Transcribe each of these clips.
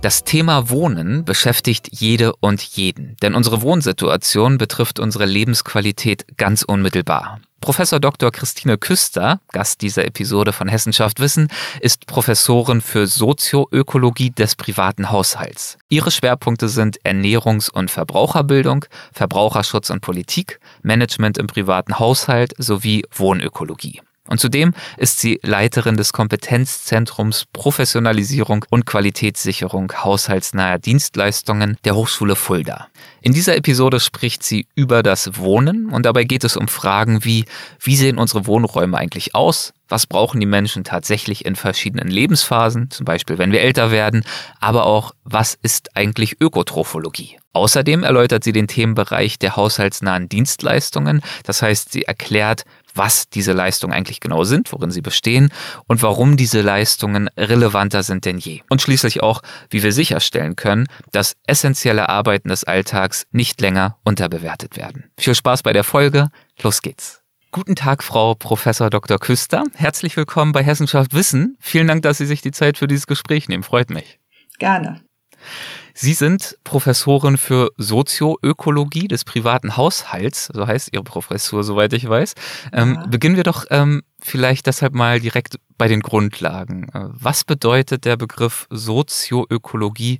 Das Thema Wohnen beschäftigt jede und jeden, denn unsere Wohnsituation betrifft unsere Lebensqualität ganz unmittelbar. Professor Dr. Christine Küster, Gast dieser Episode von Hessenschaft Wissen, ist Professorin für Sozioökologie des privaten Haushalts. Ihre Schwerpunkte sind Ernährungs- und Verbraucherbildung, Verbraucherschutz und Politik, Management im privaten Haushalt sowie Wohnökologie. Und zudem ist sie Leiterin des Kompetenzzentrums Professionalisierung und Qualitätssicherung haushaltsnaher Dienstleistungen der Hochschule Fulda. In dieser Episode spricht sie über das Wohnen und dabei geht es um Fragen wie, wie sehen unsere Wohnräume eigentlich aus? Was brauchen die Menschen tatsächlich in verschiedenen Lebensphasen, zum Beispiel wenn wir älter werden, aber auch, was ist eigentlich Ökotrophologie? Außerdem erläutert sie den Themenbereich der haushaltsnahen Dienstleistungen, das heißt, sie erklärt, was diese Leistungen eigentlich genau sind, worin sie bestehen und warum diese Leistungen relevanter sind denn je. Und schließlich auch, wie wir sicherstellen können, dass essentielle Arbeiten des Alltags nicht länger unterbewertet werden. Viel Spaß bei der Folge. Los geht's. Guten Tag, Frau Professor Dr. Küster. Herzlich willkommen bei Hessenschaft Wissen. Vielen Dank, dass Sie sich die Zeit für dieses Gespräch nehmen. Freut mich. Gerne. Sie sind Professorin für Sozioökologie des privaten Haushalts, so heißt Ihre Professur, soweit ich weiß. Ähm, ja. Beginnen wir doch ähm, vielleicht deshalb mal direkt bei den Grundlagen. Äh, was bedeutet der Begriff Sozioökologie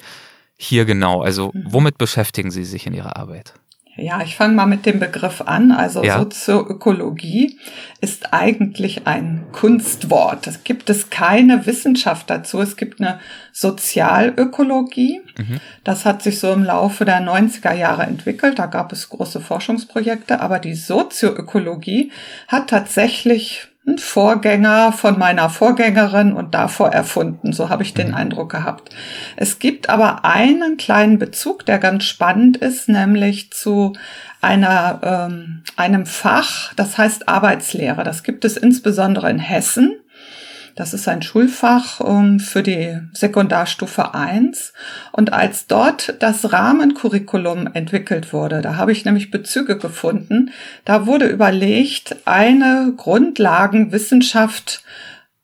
hier genau? Also mhm. womit beschäftigen Sie sich in Ihrer Arbeit? Ja, ich fange mal mit dem Begriff an. Also ja. Sozioökologie ist eigentlich ein Kunstwort. Es gibt es keine Wissenschaft dazu. Es gibt eine Sozialökologie. Mhm. Das hat sich so im Laufe der 90er Jahre entwickelt. Da gab es große Forschungsprojekte. Aber die Sozioökologie hat tatsächlich Vorgänger von meiner Vorgängerin und davor erfunden. So habe ich den mhm. Eindruck gehabt. Es gibt aber einen kleinen Bezug, der ganz spannend ist, nämlich zu einer, ähm, einem Fach, das heißt Arbeitslehre. Das gibt es insbesondere in Hessen. Das ist ein Schulfach ähm, für die Sekundarstufe 1. Und als dort das Rahmencurriculum entwickelt wurde, da habe ich nämlich Bezüge gefunden, da wurde überlegt, eine Grundlagenwissenschaft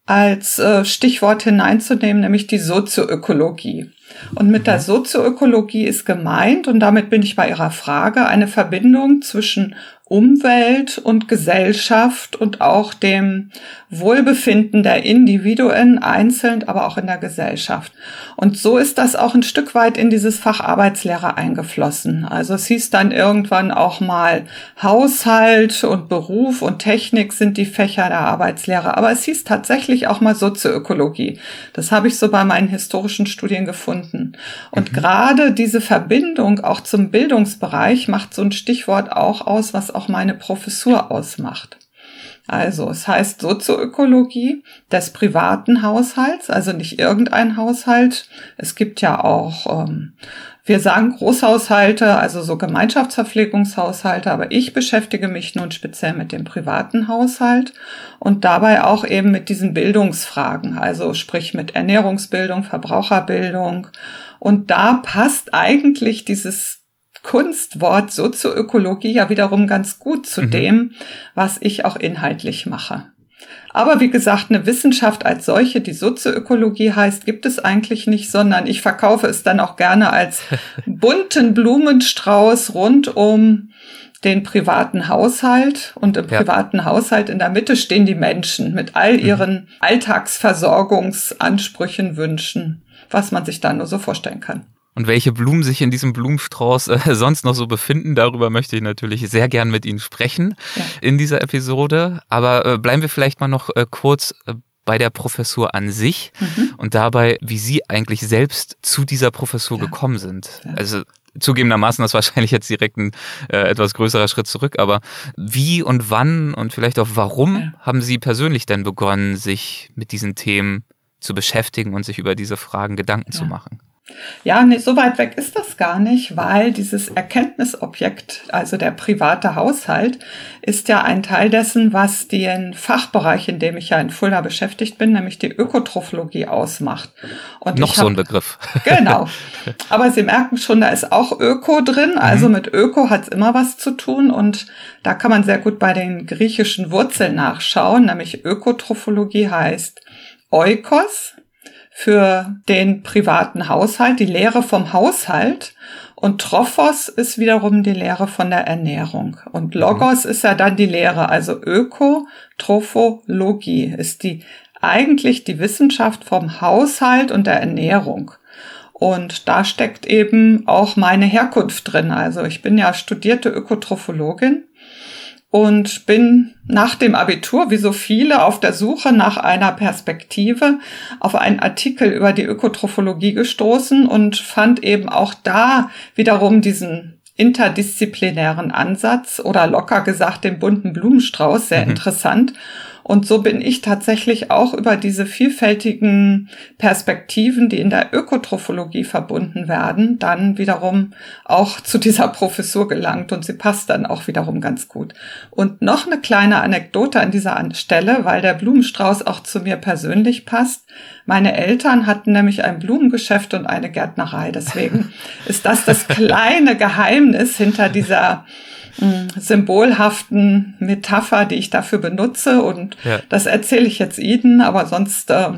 als äh, Stichwort hineinzunehmen, nämlich die Sozioökologie. Und mit der Sozioökologie ist gemeint, und damit bin ich bei Ihrer Frage, eine Verbindung zwischen Umwelt und Gesellschaft und auch dem Wohlbefinden der Individuen einzeln, aber auch in der Gesellschaft. Und so ist das auch ein Stück weit in dieses Fach Arbeitslehre eingeflossen. Also es hieß dann irgendwann auch mal Haushalt und Beruf und Technik sind die Fächer der Arbeitslehre. Aber es hieß tatsächlich auch mal Sozioökologie. Das habe ich so bei meinen historischen Studien gefunden. Und mhm. gerade diese Verbindung auch zum Bildungsbereich macht so ein Stichwort auch aus, was auch meine Professur ausmacht. Also es heißt Sozioökologie des privaten Haushalts, also nicht irgendein Haushalt. Es gibt ja auch, ähm, wir sagen Großhaushalte, also so Gemeinschaftsverpflegungshaushalte, aber ich beschäftige mich nun speziell mit dem privaten Haushalt und dabei auch eben mit diesen Bildungsfragen, also sprich mit Ernährungsbildung, Verbraucherbildung. Und da passt eigentlich dieses Kunstwort Sozioökologie ja wiederum ganz gut zu mhm. dem, was ich auch inhaltlich mache. Aber wie gesagt, eine Wissenschaft als solche, die Sozioökologie heißt, gibt es eigentlich nicht, sondern ich verkaufe es dann auch gerne als bunten Blumenstrauß rund um den privaten Haushalt und im ja. privaten Haushalt in der Mitte stehen die Menschen mit all mhm. ihren mhm. Alltagsversorgungsansprüchen, Wünschen, was man sich da nur so vorstellen kann. Und welche Blumen sich in diesem Blumenstrauß äh, sonst noch so befinden, darüber möchte ich natürlich sehr gern mit Ihnen sprechen ja. in dieser Episode. Aber äh, bleiben wir vielleicht mal noch äh, kurz äh, bei der Professur an sich mhm. und dabei, wie Sie eigentlich selbst zu dieser Professur ja. gekommen sind. Ja. Also zugegebenermaßen das ist wahrscheinlich jetzt direkt ein äh, etwas größerer Schritt zurück, aber wie und wann und vielleicht auch warum ja. haben Sie persönlich denn begonnen, sich mit diesen Themen zu beschäftigen und sich über diese Fragen Gedanken zu machen? Ja, nee, so weit weg ist das gar nicht, weil dieses Erkenntnisobjekt, also der private Haushalt, ist ja ein Teil dessen, was den Fachbereich, in dem ich ja in Fulda beschäftigt bin, nämlich die Ökotrophologie ausmacht. Und Noch hab, so ein Begriff. Genau. Aber Sie merken schon, da ist auch Öko drin. Also mhm. mit Öko hat es immer was zu tun. Und da kann man sehr gut bei den griechischen Wurzeln nachschauen, nämlich Ökotrophologie heißt Oikos, für den privaten Haushalt, die Lehre vom Haushalt. Und Trophos ist wiederum die Lehre von der Ernährung. Und Logos mhm. ist ja dann die Lehre, also Öko, Trophologie ist die eigentlich die Wissenschaft vom Haushalt und der Ernährung. Und da steckt eben auch meine Herkunft drin. Also ich bin ja studierte Ökotrophologin und bin nach dem Abitur, wie so viele, auf der Suche nach einer Perspektive auf einen Artikel über die Ökotrophologie gestoßen und fand eben auch da wiederum diesen interdisziplinären Ansatz oder locker gesagt den bunten Blumenstrauß sehr mhm. interessant und so bin ich tatsächlich auch über diese vielfältigen Perspektiven, die in der Ökotrophologie verbunden werden, dann wiederum auch zu dieser Professur gelangt und sie passt dann auch wiederum ganz gut. Und noch eine kleine Anekdote an dieser Stelle, weil der Blumenstrauß auch zu mir persönlich passt. Meine Eltern hatten nämlich ein Blumengeschäft und eine Gärtnerei. Deswegen ist das das kleine Geheimnis hinter dieser symbolhaften Metapher, die ich dafür benutze. Und ja. das erzähle ich jetzt Ihnen, aber sonst äh,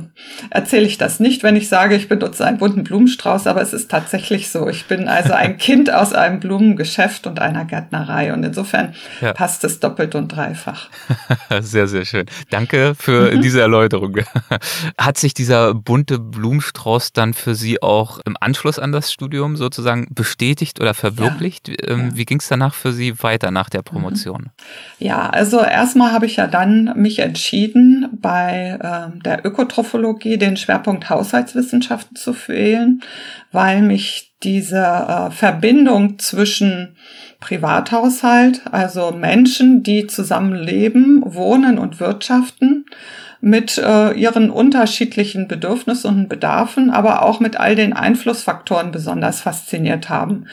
erzähle ich das nicht, wenn ich sage, ich benutze einen bunten Blumenstrauß. Aber es ist tatsächlich so. Ich bin also ein Kind aus einem Blumengeschäft und einer Gärtnerei. Und insofern ja. passt es doppelt und dreifach. sehr, sehr schön. Danke für mhm. diese Erläuterung. Hat sich dieser bunte Blumenstrauß dann für Sie auch im Anschluss an das Studium sozusagen bestätigt oder verwirklicht? Ähm, ja. Wie ging es danach für Sie weiter nach der Promotion? Ja, also erstmal habe ich ja dann mich entschieden, bei äh, der Ökotrophologie den Schwerpunkt Haushaltswissenschaften zu wählen, weil mich diese äh, Verbindung zwischen Privathaushalt, also Menschen, die zusammenleben, wohnen und wirtschaften, mit äh, ihren unterschiedlichen Bedürfnissen und Bedarfen, aber auch mit all den Einflussfaktoren besonders fasziniert haben.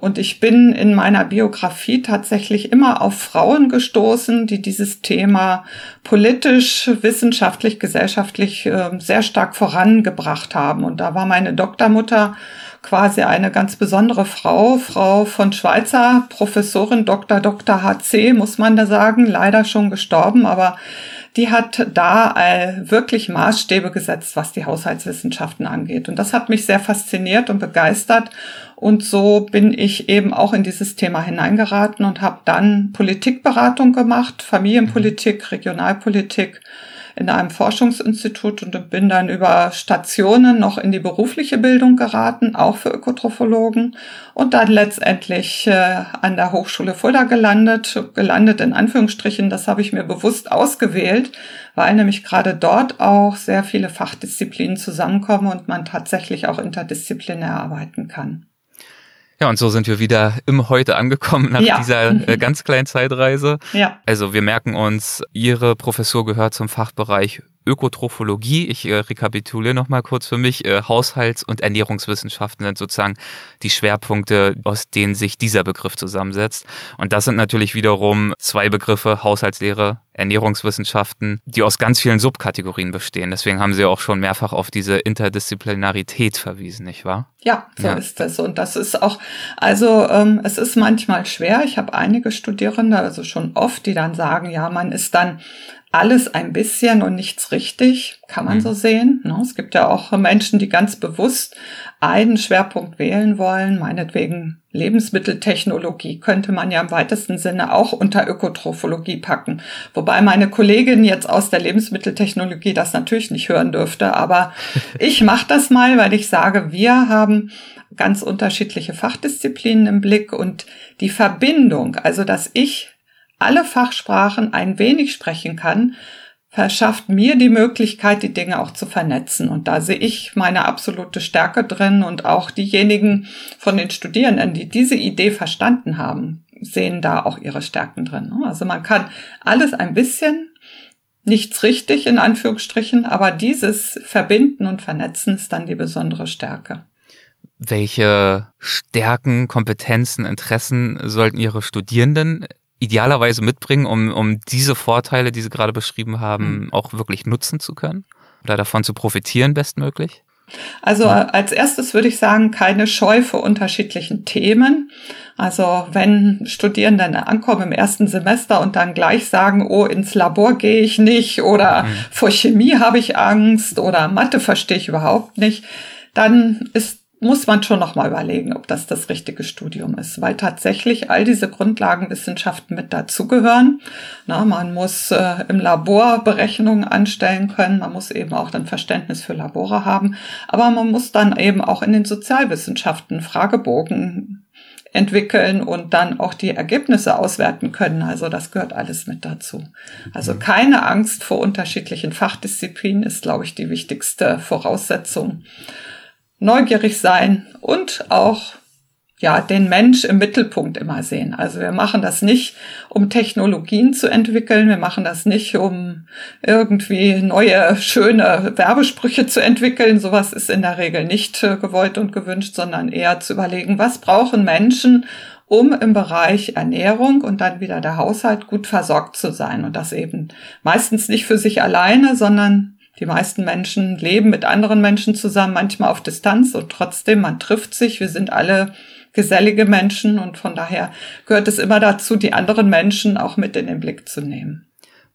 Und ich bin in meiner Biografie tatsächlich immer auf Frauen gestoßen, die dieses Thema politisch, wissenschaftlich, gesellschaftlich äh, sehr stark vorangebracht haben. Und da war meine Doktormutter quasi eine ganz besondere Frau, Frau von Schweizer, Professorin Dr. Dr. HC, muss man da sagen, leider schon gestorben, aber die hat da äh, wirklich Maßstäbe gesetzt, was die Haushaltswissenschaften angeht. Und das hat mich sehr fasziniert und begeistert. Und so bin ich eben auch in dieses Thema hineingeraten und habe dann Politikberatung gemacht, Familienpolitik, Regionalpolitik in einem Forschungsinstitut und bin dann über Stationen noch in die berufliche Bildung geraten, auch für Ökotrophologen und dann letztendlich äh, an der Hochschule Fulda gelandet, gelandet in Anführungsstrichen, das habe ich mir bewusst ausgewählt, weil nämlich gerade dort auch sehr viele Fachdisziplinen zusammenkommen und man tatsächlich auch interdisziplinär arbeiten kann. Ja, und so sind wir wieder im Heute angekommen nach ja. dieser äh, ganz kleinen Zeitreise. Ja. Also wir merken uns, Ihre Professur gehört zum Fachbereich Ökotrophologie. Ich äh, rekapituliere nochmal kurz für mich. Äh, Haushalts- und Ernährungswissenschaften sind sozusagen die Schwerpunkte, aus denen sich dieser Begriff zusammensetzt. Und das sind natürlich wiederum zwei Begriffe, Haushaltslehre, Ernährungswissenschaften, die aus ganz vielen Subkategorien bestehen. Deswegen haben Sie auch schon mehrfach auf diese Interdisziplinarität verwiesen, nicht wahr? Ja, so ja. ist es. Und das ist auch, also ähm, es ist manchmal schwer. Ich habe einige Studierende, also schon oft, die dann sagen, ja, man ist dann alles ein bisschen und nichts richtig, kann man mhm. so sehen. Ne? Es gibt ja auch Menschen, die ganz bewusst einen Schwerpunkt wählen wollen, meinetwegen Lebensmitteltechnologie könnte man ja im weitesten Sinne auch unter Ökotrophologie packen. Wobei meine Kollegin jetzt aus der Lebensmitteltechnologie das natürlich nicht hören dürfte, aber ich mache das mal, weil ich sage, wir haben ganz unterschiedliche Fachdisziplinen im Blick und die Verbindung, also dass ich alle Fachsprachen ein wenig sprechen kann, verschafft mir die Möglichkeit, die Dinge auch zu vernetzen. Und da sehe ich meine absolute Stärke drin und auch diejenigen von den Studierenden, die diese Idee verstanden haben, sehen da auch ihre Stärken drin. Also man kann alles ein bisschen, nichts richtig in Anführungsstrichen, aber dieses Verbinden und Vernetzen ist dann die besondere Stärke. welche Stärken, Kompetenzen, Interessen sollten Ihre Studierenden idealerweise mitbringen, um, um diese Vorteile, die Sie gerade beschrieben haben, mhm. auch wirklich nutzen zu können oder davon zu profitieren bestmöglich? Also als erstes würde ich sagen, keine Scheu vor unterschiedlichen Themen. Also wenn Studierende ankommen im ersten Semester und dann gleich sagen, oh, ins Labor gehe ich nicht oder mhm. vor Chemie habe ich Angst oder Mathe verstehe ich überhaupt nicht, dann ist muss man schon noch mal überlegen, ob das das richtige Studium ist, weil tatsächlich all diese Grundlagenwissenschaften mit dazugehören. Na, man muss äh, im Labor Berechnungen anstellen können, man muss eben auch ein Verständnis für Labore haben, aber man muss dann eben auch in den Sozialwissenschaften Fragebogen entwickeln und dann auch die Ergebnisse auswerten können. Also das gehört alles mit dazu. Also keine Angst vor unterschiedlichen Fachdisziplinen ist, glaube ich, die wichtigste Voraussetzung neugierig sein und auch ja, den Mensch im Mittelpunkt immer sehen. Also wir machen das nicht, um Technologien zu entwickeln. Wir machen das nicht, um irgendwie neue, schöne Werbesprüche zu entwickeln. Sowas ist in der Regel nicht äh, gewollt und gewünscht, sondern eher zu überlegen, was brauchen Menschen, um im Bereich Ernährung und dann wieder der Haushalt gut versorgt zu sein. Und das eben meistens nicht für sich alleine, sondern die meisten Menschen leben mit anderen Menschen zusammen, manchmal auf Distanz und trotzdem, man trifft sich. Wir sind alle gesellige Menschen und von daher gehört es immer dazu, die anderen Menschen auch mit in den Blick zu nehmen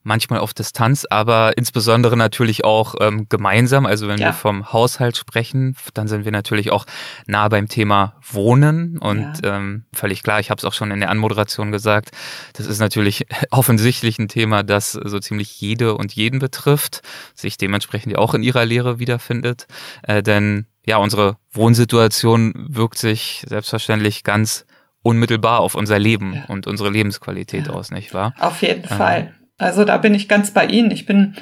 manchmal auf Distanz, aber insbesondere natürlich auch ähm, gemeinsam. Also wenn ja. wir vom Haushalt sprechen, dann sind wir natürlich auch nah beim Thema Wohnen und ja. ähm, völlig klar, ich habe es auch schon in der Anmoderation gesagt, das ist natürlich offensichtlich ein Thema, das so ziemlich jede und jeden betrifft, sich dementsprechend ja auch in ihrer Lehre wiederfindet, äh, denn ja, unsere Wohnsituation wirkt sich selbstverständlich ganz unmittelbar auf unser Leben ja. und unsere Lebensqualität aus, nicht wahr? Auf jeden ähm, Fall. Also da bin ich ganz bei Ihnen. Ich bin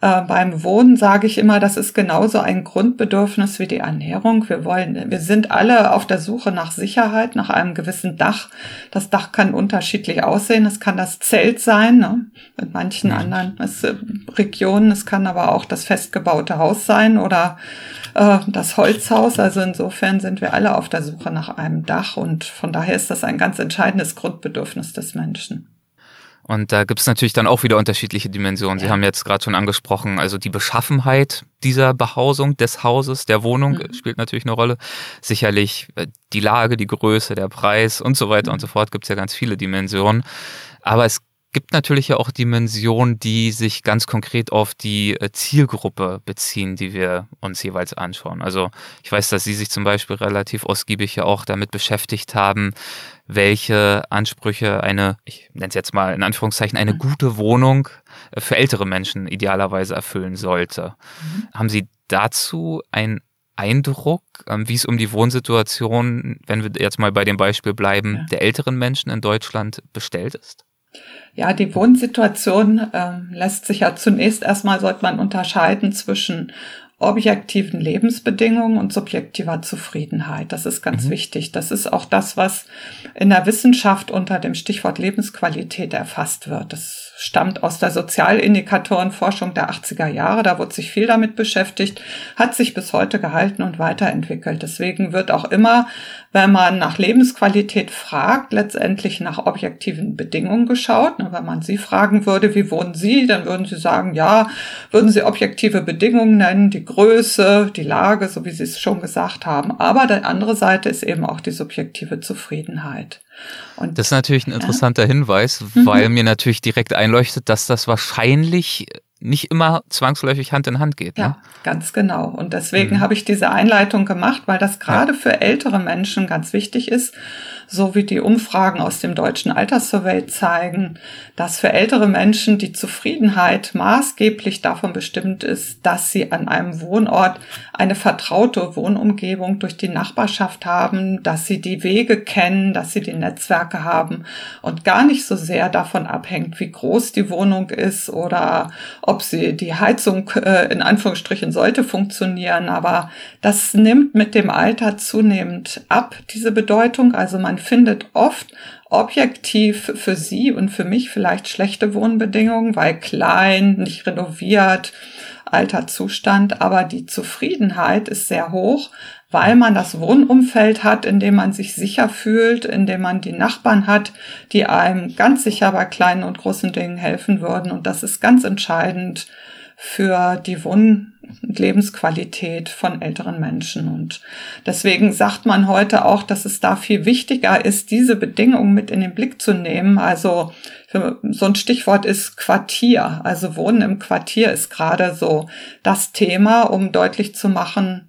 äh, beim Wohnen, sage ich immer, das ist genauso ein Grundbedürfnis wie die Ernährung. Wir wollen, wir sind alle auf der Suche nach Sicherheit, nach einem gewissen Dach. Das Dach kann unterschiedlich aussehen. Es kann das Zelt sein, ne? mit manchen anderen es, äh, Regionen. Es kann aber auch das festgebaute Haus sein oder äh, das Holzhaus. Also insofern sind wir alle auf der Suche nach einem Dach und von daher ist das ein ganz entscheidendes Grundbedürfnis des Menschen. Und da gibt es natürlich dann auch wieder unterschiedliche Dimensionen. Sie haben jetzt gerade schon angesprochen, also die Beschaffenheit dieser Behausung des Hauses, der Wohnung mhm. spielt natürlich eine Rolle. Sicherlich äh, die Lage, die Größe, der Preis und so weiter mhm. und so fort gibt es ja ganz viele Dimensionen. Aber es gibt natürlich ja auch Dimensionen, die sich ganz konkret auf die äh, Zielgruppe beziehen, die wir uns jeweils anschauen. Also ich weiß, dass Sie sich zum Beispiel relativ ausgiebig ja auch damit beschäftigt haben, welche Ansprüche eine, ich nenne es jetzt mal in Anführungszeichen, eine mhm. gute Wohnung äh, für ältere Menschen idealerweise erfüllen sollte. Mhm. Haben Sie dazu einen Eindruck, ähm, wie es um die Wohnsituation, wenn wir jetzt mal bei dem Beispiel bleiben, ja. der älteren Menschen in Deutschland bestellt ist? Ja, die Wohnsituation äh, lässt sich ja zunächst erstmal, sollte man unterscheiden zwischen objektiven Lebensbedingungen und subjektiver Zufriedenheit. Das ist ganz mhm. wichtig. Das ist auch das, was in der Wissenschaft unter dem Stichwort Lebensqualität erfasst wird. Das stammt aus der Sozialindikatorenforschung der 80er Jahre. Da wurde sich viel damit beschäftigt, hat sich bis heute gehalten und weiterentwickelt. Deswegen wird auch immer, wenn man nach Lebensqualität fragt, letztendlich nach objektiven Bedingungen geschaut. Wenn man Sie fragen würde, wie wohnen Sie, dann würden Sie sagen, ja, würden Sie objektive Bedingungen nennen, die Größe, die Lage, so wie Sie es schon gesagt haben. Aber die andere Seite ist eben auch die subjektive Zufriedenheit. Und, das ist natürlich ein interessanter ja. Hinweis, mhm. weil mir natürlich direkt einleuchtet, dass das wahrscheinlich nicht immer zwangsläufig Hand in Hand geht. Ne? Ja, ganz genau. Und deswegen mhm. habe ich diese Einleitung gemacht, weil das gerade ja. für ältere Menschen ganz wichtig ist so wie die Umfragen aus dem deutschen Alterssurvey zeigen, dass für ältere Menschen die Zufriedenheit maßgeblich davon bestimmt ist, dass sie an einem Wohnort eine vertraute Wohnumgebung durch die Nachbarschaft haben, dass sie die Wege kennen, dass sie die Netzwerke haben und gar nicht so sehr davon abhängt, wie groß die Wohnung ist oder ob sie die Heizung äh, in Anführungsstrichen sollte funktionieren. Aber das nimmt mit dem Alter zunehmend ab, diese Bedeutung. Also man findet oft objektiv für Sie und für mich vielleicht schlechte Wohnbedingungen, weil klein, nicht renoviert, Alterzustand, aber die Zufriedenheit ist sehr hoch, weil man das Wohnumfeld hat, in dem man sich sicher fühlt, in dem man die Nachbarn hat, die einem ganz sicher bei kleinen und großen Dingen helfen würden. Und das ist ganz entscheidend für die Wohn- und Lebensqualität von älteren Menschen. Und deswegen sagt man heute auch, dass es da viel wichtiger ist, diese Bedingungen mit in den Blick zu nehmen. Also so ein Stichwort ist Quartier. Also Wohnen im Quartier ist gerade so das Thema, um deutlich zu machen,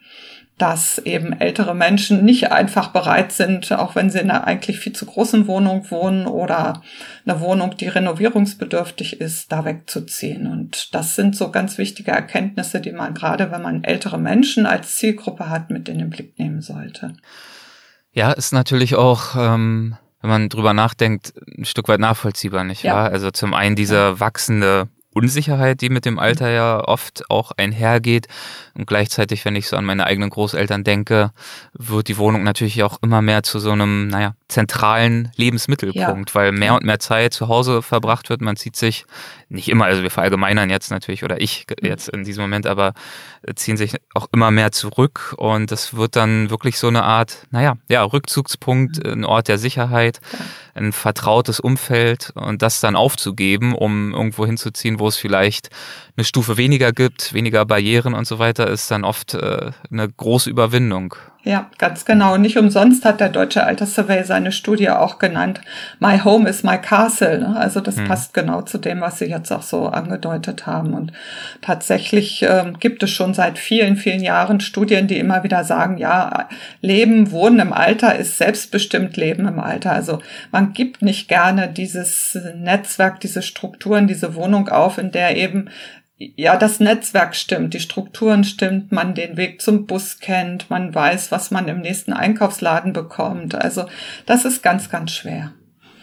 dass eben ältere Menschen nicht einfach bereit sind, auch wenn sie in einer eigentlich viel zu großen Wohnung wohnen oder eine Wohnung, die renovierungsbedürftig ist, da wegzuziehen. Und das sind so ganz wichtige Erkenntnisse, die man gerade, wenn man ältere Menschen als Zielgruppe hat, mit in den Blick nehmen sollte. Ja, ist natürlich auch, ähm, wenn man drüber nachdenkt, ein Stück weit nachvollziehbar, nicht ja. wahr? Also zum einen dieser wachsende Unsicherheit, die mit dem Alter ja oft auch einhergeht. Und gleichzeitig, wenn ich so an meine eigenen Großeltern denke, wird die Wohnung natürlich auch immer mehr zu so einem, naja, zentralen Lebensmittelpunkt, ja. weil mehr und mehr Zeit zu Hause verbracht wird. Man zieht sich nicht immer, also wir verallgemeinern jetzt natürlich, oder ich mhm. jetzt in diesem Moment, aber ziehen sich auch immer mehr zurück und das wird dann wirklich so eine Art, naja, ja, Rückzugspunkt, mhm. ein Ort der Sicherheit, ein vertrautes Umfeld und das dann aufzugeben, um irgendwo hinzuziehen, wo es vielleicht eine Stufe weniger gibt, weniger Barrieren und so weiter, ist dann oft äh, eine große Überwindung. Ja, ganz genau. Nicht umsonst hat der Deutsche Alterssurvey seine Studie auch genannt, My Home is my Castle. Ne? Also das hm. passt genau zu dem, was Sie jetzt auch so angedeutet haben. Und tatsächlich ähm, gibt es schon seit vielen, vielen Jahren Studien, die immer wieder sagen, ja, Leben, Wohnen im Alter ist selbstbestimmt Leben im Alter. Also man gibt nicht gerne dieses Netzwerk, diese Strukturen, diese Wohnung auf, in der eben ja, das Netzwerk stimmt, die Strukturen stimmt, man den Weg zum Bus kennt, man weiß, was man im nächsten Einkaufsladen bekommt. Also das ist ganz, ganz schwer.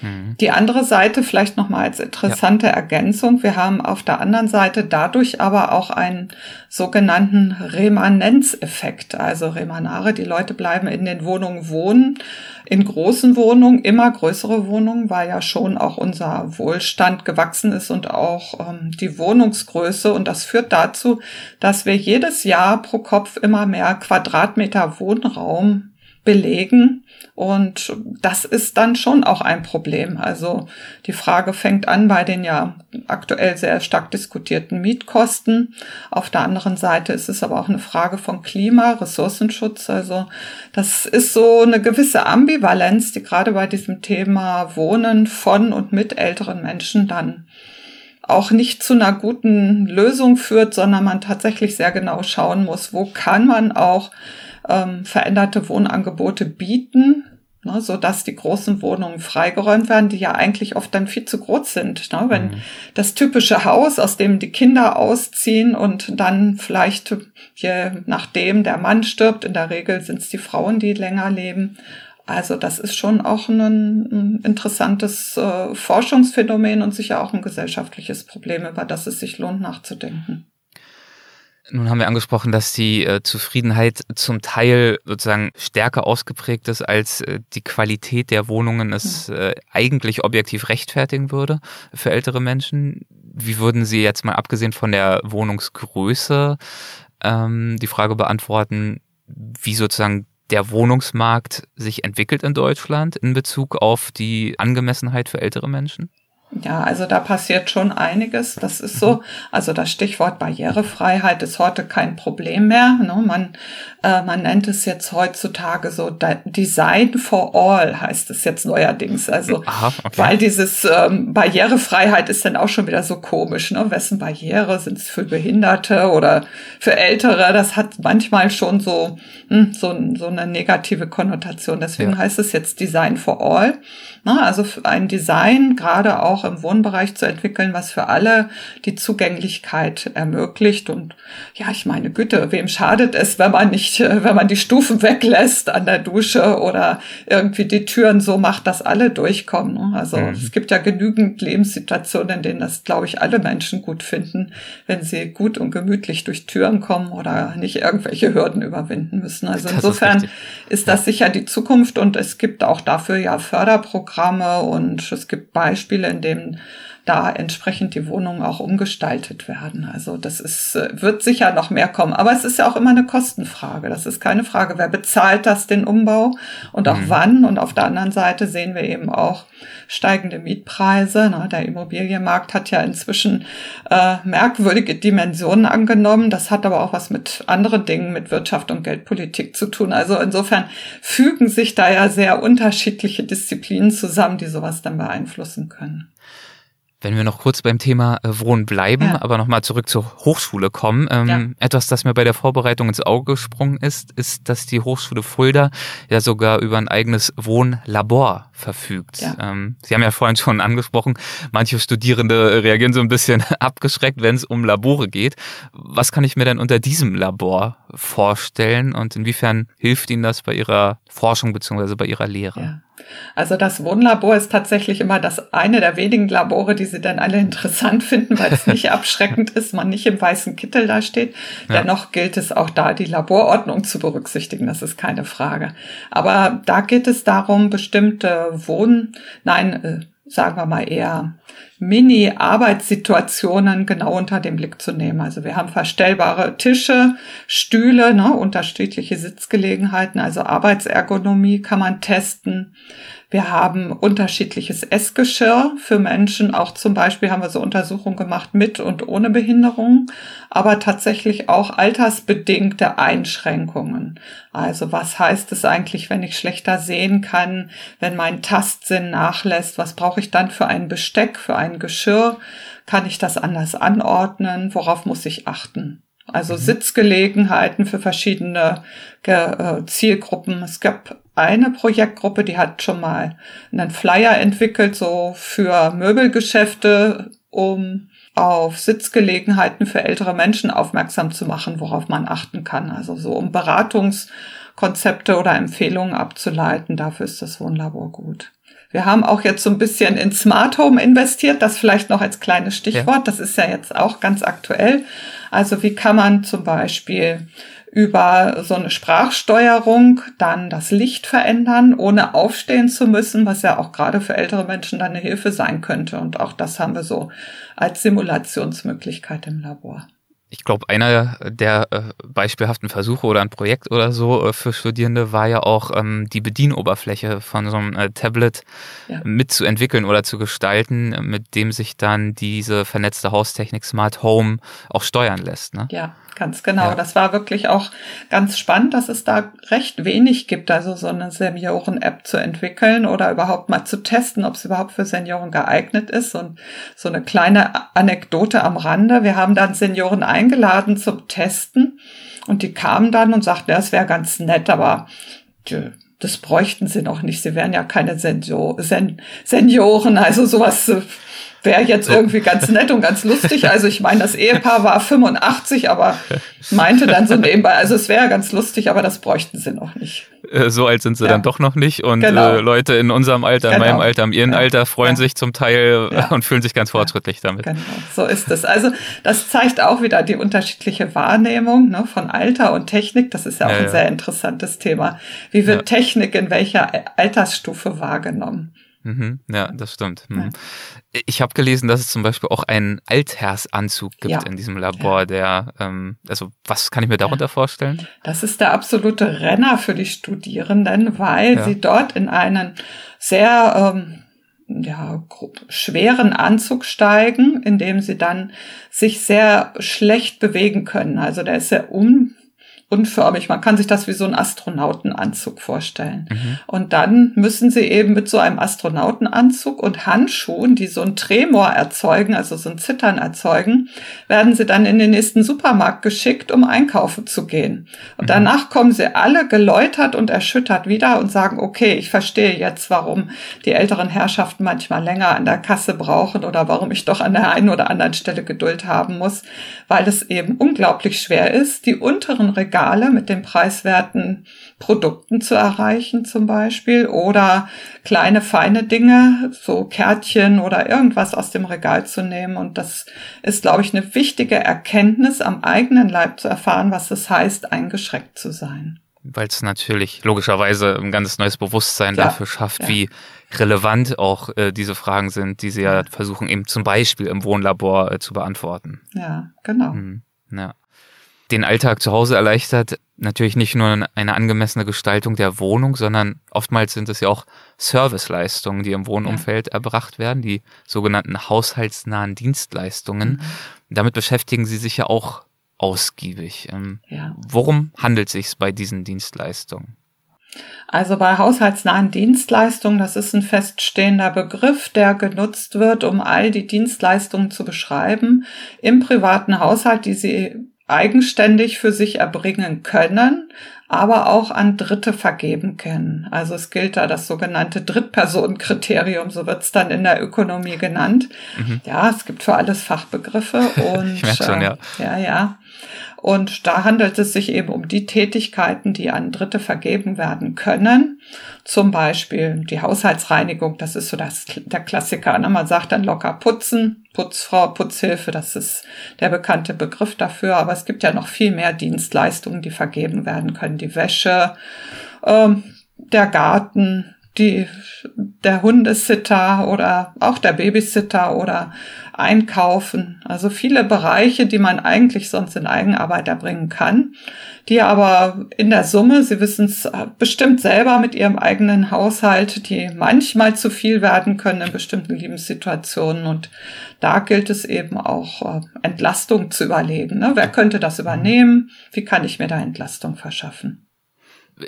Mhm. Die andere Seite vielleicht nochmal als interessante ja. Ergänzung. Wir haben auf der anderen Seite dadurch aber auch einen sogenannten Remanenzeffekt. Also Remanare, die Leute bleiben in den Wohnungen wohnen, in großen Wohnungen, immer größere Wohnungen, weil ja schon auch unser Wohlstand gewachsen ist und auch ähm, die Wohnungsgröße. Und das führt dazu, dass wir jedes Jahr pro Kopf immer mehr Quadratmeter Wohnraum belegen. Und das ist dann schon auch ein Problem. Also die Frage fängt an bei den ja aktuell sehr stark diskutierten Mietkosten. Auf der anderen Seite ist es aber auch eine Frage von Klima, Ressourcenschutz. Also das ist so eine gewisse Ambivalenz, die gerade bei diesem Thema Wohnen von und mit älteren Menschen dann auch nicht zu einer guten Lösung führt, sondern man tatsächlich sehr genau schauen muss, wo kann man auch ähm, veränderte Wohnangebote bieten, ne, so dass die großen Wohnungen freigeräumt werden, die ja eigentlich oft dann viel zu groß sind. Ne? Wenn mhm. das typische Haus, aus dem die Kinder ausziehen und dann vielleicht je nachdem der Mann stirbt, in der Regel sind es die Frauen, die länger leben. Also das ist schon auch ein, ein interessantes äh, Forschungsphänomen und sicher auch ein gesellschaftliches Problem, über das es sich lohnt nachzudenken. Nun haben wir angesprochen, dass die äh, Zufriedenheit zum Teil sozusagen stärker ausgeprägt ist, als äh, die Qualität der Wohnungen es äh, eigentlich objektiv rechtfertigen würde für ältere Menschen. Wie würden Sie jetzt mal abgesehen von der Wohnungsgröße ähm, die Frage beantworten, wie sozusagen der Wohnungsmarkt sich entwickelt in Deutschland in Bezug auf die Angemessenheit für ältere Menschen? Ja, also da passiert schon einiges. Das ist so. Also das Stichwort Barrierefreiheit ist heute kein Problem mehr. Ne? Man, äh, man nennt es jetzt heutzutage so Design for All heißt es jetzt neuerdings. Also Aha, okay. weil dieses ähm, Barrierefreiheit ist dann auch schon wieder so komisch. Ne? Wessen Barriere sind es für Behinderte oder für Ältere? Das hat manchmal schon so hm, so, so eine negative Konnotation. Deswegen ja. heißt es jetzt Design for All. Ne? Also ein Design gerade auch im Wohnbereich zu entwickeln, was für alle die Zugänglichkeit ermöglicht. Und ja, ich meine, Güte, wem schadet es, wenn man nicht, äh, wenn man die Stufen weglässt an der Dusche oder irgendwie die Türen so macht, dass alle durchkommen. Ne? Also mhm. es gibt ja genügend Lebenssituationen, in denen das, glaube ich, alle Menschen gut finden, wenn sie gut und gemütlich durch Türen kommen oder nicht irgendwelche Hürden überwinden müssen. Also insofern ist, ist das sicher die Zukunft und es gibt auch dafür ja Förderprogramme Programme und es gibt Beispiele, in denen da entsprechend die Wohnungen auch umgestaltet werden. Also das ist, äh, wird sicher noch mehr kommen. Aber es ist ja auch immer eine Kostenfrage. Das ist keine Frage. Wer bezahlt das, den Umbau und auch mhm. wann? Und auf der anderen Seite sehen wir eben auch steigende Mietpreise. Der Immobilienmarkt hat ja inzwischen äh, merkwürdige Dimensionen angenommen. Das hat aber auch was mit anderen Dingen, mit Wirtschaft und Geldpolitik zu tun. Also insofern fügen sich da ja sehr unterschiedliche Disziplinen zusammen, die sowas dann beeinflussen können. Wenn wir noch kurz beim Thema äh, Wohnen bleiben, ja. aber nochmal zurück zur Hochschule kommen. Ähm, ja. Etwas, das mir bei der Vorbereitung ins Auge gesprungen ist, ist, dass die Hochschule Fulda ja sogar über ein eigenes Wohnlabor verfügt. Ja. Ähm, Sie haben ja vorhin schon angesprochen, manche Studierende reagieren so ein bisschen abgeschreckt, wenn es um Labore geht. Was kann ich mir denn unter diesem Labor vorstellen und inwiefern hilft Ihnen das bei Ihrer Forschung beziehungsweise bei Ihrer Lehre? Also das Wohnlabor ist tatsächlich immer das eine der wenigen Labore, die sie dann alle interessant finden, weil es nicht abschreckend ist, man nicht im weißen Kittel da steht. Ja. Dennoch gilt es auch da, die Laborordnung zu berücksichtigen, das ist keine Frage. Aber da geht es darum, bestimmte Wohn, nein, äh, sagen wir mal eher Mini-Arbeitssituationen genau unter den Blick zu nehmen. Also wir haben verstellbare Tische, Stühle, ne, unterschiedliche Sitzgelegenheiten, also Arbeitsergonomie kann man testen. Wir haben unterschiedliches Essgeschirr für Menschen. Auch zum Beispiel haben wir so Untersuchungen gemacht mit und ohne Behinderung, aber tatsächlich auch altersbedingte Einschränkungen. Also was heißt es eigentlich, wenn ich schlechter sehen kann, wenn mein Tastsinn nachlässt? Was brauche ich dann für ein Besteck, für ein Geschirr? Kann ich das anders anordnen? Worauf muss ich achten? Also mhm. Sitzgelegenheiten für verschiedene äh, Zielgruppen. Es gab eine Projektgruppe, die hat schon mal einen Flyer entwickelt, so für Möbelgeschäfte, um auf Sitzgelegenheiten für ältere Menschen aufmerksam zu machen, worauf man achten kann. Also so um Beratungskonzepte oder Empfehlungen abzuleiten. Dafür ist das Wohnlabor gut. Wir haben auch jetzt so ein bisschen in Smart Home investiert, das vielleicht noch als kleines Stichwort. Ja. Das ist ja jetzt auch ganz aktuell. Also wie kann man zum Beispiel über so eine Sprachsteuerung dann das Licht verändern, ohne aufstehen zu müssen, was ja auch gerade für ältere Menschen dann eine Hilfe sein könnte. Und auch das haben wir so als Simulationsmöglichkeit im Labor ich glaube, einer der äh, beispielhaften Versuche oder ein Projekt oder so äh, für Studierende war ja auch ähm, die Bedienoberfläche von so einem äh, Tablet ja. mitzuentwickeln oder zu gestalten, mit dem sich dann diese vernetzte Haustechnik Smart Home auch steuern lässt. Ne? Ja, Ganz genau. Ja. Das war wirklich auch ganz spannend, dass es da recht wenig gibt, also so eine Senioren-App zu entwickeln oder überhaupt mal zu testen, ob es überhaupt für Senioren geeignet ist. Und so eine kleine Anekdote am Rande. Wir haben dann Senioren eingeladen zum Testen und die kamen dann und sagten, ja, es wäre ganz nett, aber das bräuchten sie noch nicht. Sie wären ja keine Sensor Sen Senioren, also sowas äh, wäre jetzt irgendwie ganz nett und ganz lustig. Also ich meine, das Ehepaar war 85, aber meinte dann so nebenbei, also es wäre ganz lustig, aber das bräuchten sie noch nicht. Äh, so alt sind sie ja. dann doch noch nicht und genau. äh, Leute in unserem Alter, genau. in meinem Alter, in ihrem ja. Alter freuen ja. sich zum Teil und fühlen sich ganz fortschrittlich damit. Genau, so ist es. Also das zeigt auch wieder die unterschiedliche Wahrnehmung ne, von Alter und Technik. Das ist ja auch ein sehr interessantes Thema. Wie wird Technik in welcher Altersstufe wahrgenommen? Mhm, ja, das stimmt. Mhm. Ich habe gelesen, dass es zum Beispiel auch einen Altherrsanzug gibt ja. in diesem Labor, ja. der, ähm, also was kann ich mir darunter ja. vorstellen? Das ist der absolute Renner für die Studierenden, weil sie dort in einen sehr ähm, ja, schweren Anzug steigen, in dem sie dann sich sehr schlecht bewegen können. Also der ist sehr un unförmig. Man kann sich das wie so ein Astronautenanzug vorstellen. Mhm. Und dann müssen sie eben mit so einem Astronautenanzug und Handschuhen, die so ein Tremor erzeugen, also so ein Zittern erzeugen, werden sie dann in den nächsten Supermarkt geschickt, um einkaufen zu gehen. Und mhm. danach kommen sie alle geläutert und erschüttert wieder und sagen, okay, ich verstehe jetzt, warum die älteren Herrschaften manchmal länger an der Kasse brauchen oder warum ich doch an der einen oder anderen Stelle Geduld haben muss, weil es eben unglaublich schwer ist, die unteren Regale Regale mit den preiswerten Produkten zu erreichen zum Beispiel oder kleine feine Dinge, so Kärtchen oder irgendwas aus dem Regal zu nehmen. Und das ist, glaube ich, eine wichtige Erkenntnis, am eigenen Leib zu erfahren, was es heißt, eingeschränkt zu sein. weil es natürlich logischerweise ein ganz neues Bewusstsein ja, dafür schafft, ja. wie relevant auch äh, diese Fragen sind, die sie ja versuchen eben zum Beispiel im Wohnlabor äh, zu beantworten. Ja, genau. Mhm, ja. Den Alltag zu Hause erleichtert natürlich nicht nur eine angemessene Gestaltung der Wohnung, sondern oftmals sind es ja auch Serviceleistungen, die im Wohnumfeld ja. erbracht werden, die sogenannten haushaltsnahen Dienstleistungen. Mhm. Damit beschäftigen Sie sich ja auch ausgiebig. Ähm, ja. Worum handelt es sich bei diesen Dienstleistungen? Also bei haushaltsnahen Dienstleistungen, das ist ein feststehender Begriff, der genutzt wird, um all die Dienstleistungen zu beschreiben im privaten Haushalt, die Sie eigenständig für sich erbringen können, aber auch an Dritte vergeben können. Also es gilt da das sogenannte Drittpersonenkriterium, so wird es dann in der Ökonomie genannt. Mhm. Ja, es gibt für alles Fachbegriffe und ich merke schon, ja. Äh, ja, ja. Und da handelt es sich eben um die Tätigkeiten, die an Dritte vergeben werden können. Zum Beispiel die Haushaltsreinigung, das ist so das, der Klassiker. Ne? Man sagt dann locker putzen, Putzfrau, Putzhilfe, das ist der bekannte Begriff dafür. Aber es gibt ja noch viel mehr Dienstleistungen, die vergeben werden können. Die Wäsche, ähm, der Garten, die, der Hundesitter oder auch der Babysitter oder Einkaufen. Also viele Bereiche, die man eigentlich sonst in Eigenarbeit erbringen kann, die aber in der Summe, Sie wissen es bestimmt selber mit Ihrem eigenen Haushalt, die manchmal zu viel werden können in bestimmten Lebenssituationen. Und da gilt es eben auch, äh, Entlastung zu überlegen. Ne? Wer könnte das übernehmen? Wie kann ich mir da Entlastung verschaffen?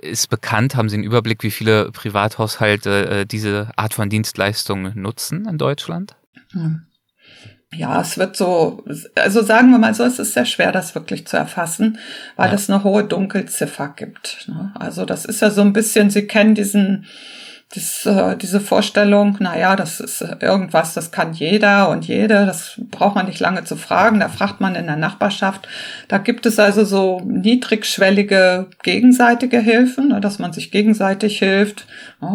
ist bekannt, haben Sie einen Überblick, wie viele Privathaushalte äh, diese Art von Dienstleistungen nutzen in Deutschland? Hm. Ja, es wird so, also sagen wir mal so, es ist sehr schwer, das wirklich zu erfassen, weil ja. es eine hohe Dunkelziffer gibt. Ne? Also das ist ja so ein bisschen, Sie kennen diesen das, äh, diese Vorstellung, na ja, das ist äh, irgendwas, das kann jeder und jede, das braucht man nicht lange zu fragen, da fragt man in der Nachbarschaft. Da gibt es also so niedrigschwellige gegenseitige Hilfen, ne, dass man sich gegenseitig hilft.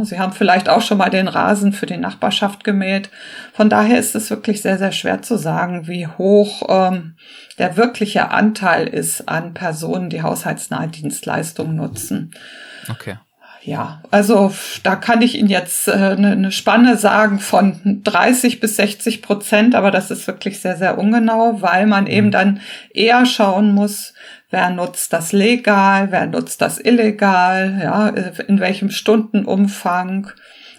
Sie haben vielleicht auch schon mal den Rasen für die Nachbarschaft gemäht. Von daher ist es wirklich sehr, sehr schwer zu sagen, wie hoch ähm, der wirkliche Anteil ist an Personen, die haushaltsnahe Dienstleistungen nutzen. Okay ja, also da kann ich Ihnen jetzt äh, eine, eine Spanne sagen von 30 bis 60 Prozent, aber das ist wirklich sehr, sehr ungenau, weil man eben mhm. dann eher schauen muss, wer nutzt das legal, wer nutzt das illegal, ja, in welchem Stundenumfang.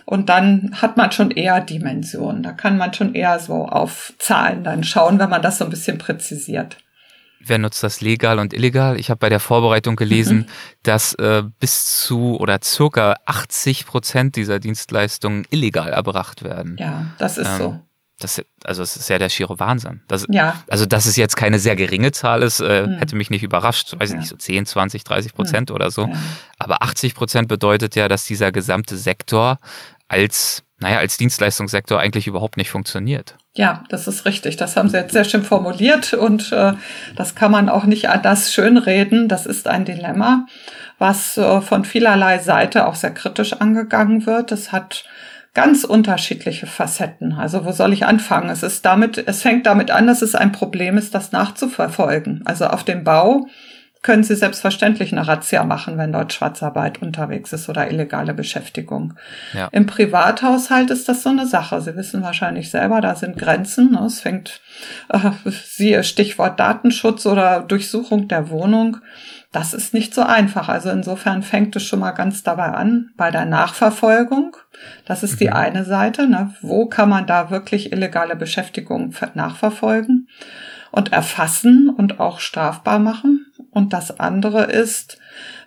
Und dann hat man schon eher Dimensionen. Da kann man schon eher so auf Zahlen dann schauen, wenn man das so ein bisschen präzisiert wer nutzt das legal und illegal? Ich habe bei der Vorbereitung gelesen, mhm. dass äh, bis zu oder circa 80 Prozent dieser Dienstleistungen illegal erbracht werden. Ja, das ist ähm, so. Das, also es ist ja der schiere Wahnsinn. Das, ja. Also dass es jetzt keine sehr geringe Zahl ist, äh, mhm. hätte mich nicht überrascht. Weiß ich ja. nicht, so 10, 20, 30 Prozent mhm. oder so. Ja. Aber 80 Prozent bedeutet ja, dass dieser gesamte Sektor als, naja, als Dienstleistungssektor eigentlich überhaupt nicht funktioniert. Ja, das ist richtig. Das haben Sie jetzt sehr schön formuliert und äh, das kann man auch nicht anders schönreden. Das ist ein Dilemma, was äh, von vielerlei Seite auch sehr kritisch angegangen wird. Es hat ganz unterschiedliche Facetten. Also wo soll ich anfangen? Es ist damit, es fängt damit an, dass es ein Problem ist, das nachzuverfolgen. Also auf dem Bau können Sie selbstverständlich eine Razzia machen, wenn dort Schwarzarbeit unterwegs ist oder illegale Beschäftigung. Ja. Im Privathaushalt ist das so eine Sache. Sie wissen wahrscheinlich selber, da sind Grenzen. Ne? Es fängt, äh, siehe Stichwort Datenschutz oder Durchsuchung der Wohnung. Das ist nicht so einfach. Also insofern fängt es schon mal ganz dabei an, bei der Nachverfolgung. Das ist die mhm. eine Seite. Ne? Wo kann man da wirklich illegale Beschäftigung nachverfolgen und erfassen und auch strafbar machen? Und das andere ist,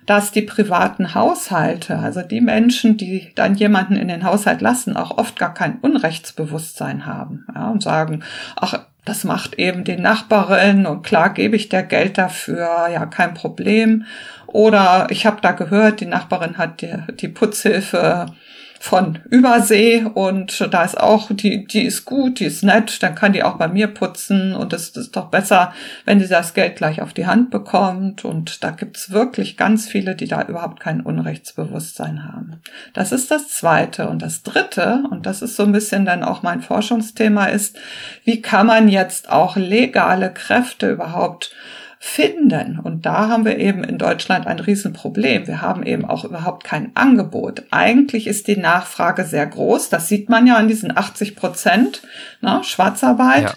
dass die privaten Haushalte, also die Menschen, die dann jemanden in den Haushalt lassen, auch oft gar kein Unrechtsbewusstsein haben ja, und sagen, ach, das macht eben die Nachbarin und klar gebe ich der Geld dafür, ja, kein Problem. Oder ich habe da gehört, die Nachbarin hat die, die Putzhilfe von Übersee und da ist auch, die, die ist gut, die ist nett, dann kann die auch bei mir putzen und es ist doch besser, wenn sie das Geld gleich auf die Hand bekommt und da gibt's wirklich ganz viele, die da überhaupt kein Unrechtsbewusstsein haben. Das ist das Zweite und das Dritte und das ist so ein bisschen dann auch mein Forschungsthema ist, wie kann man jetzt auch legale Kräfte überhaupt finden. Und da haben wir eben in Deutschland ein Riesenproblem. Wir haben eben auch überhaupt kein Angebot. Eigentlich ist die Nachfrage sehr groß. Das sieht man ja an diesen 80 Prozent ne, Schwarzarbeit. Ja.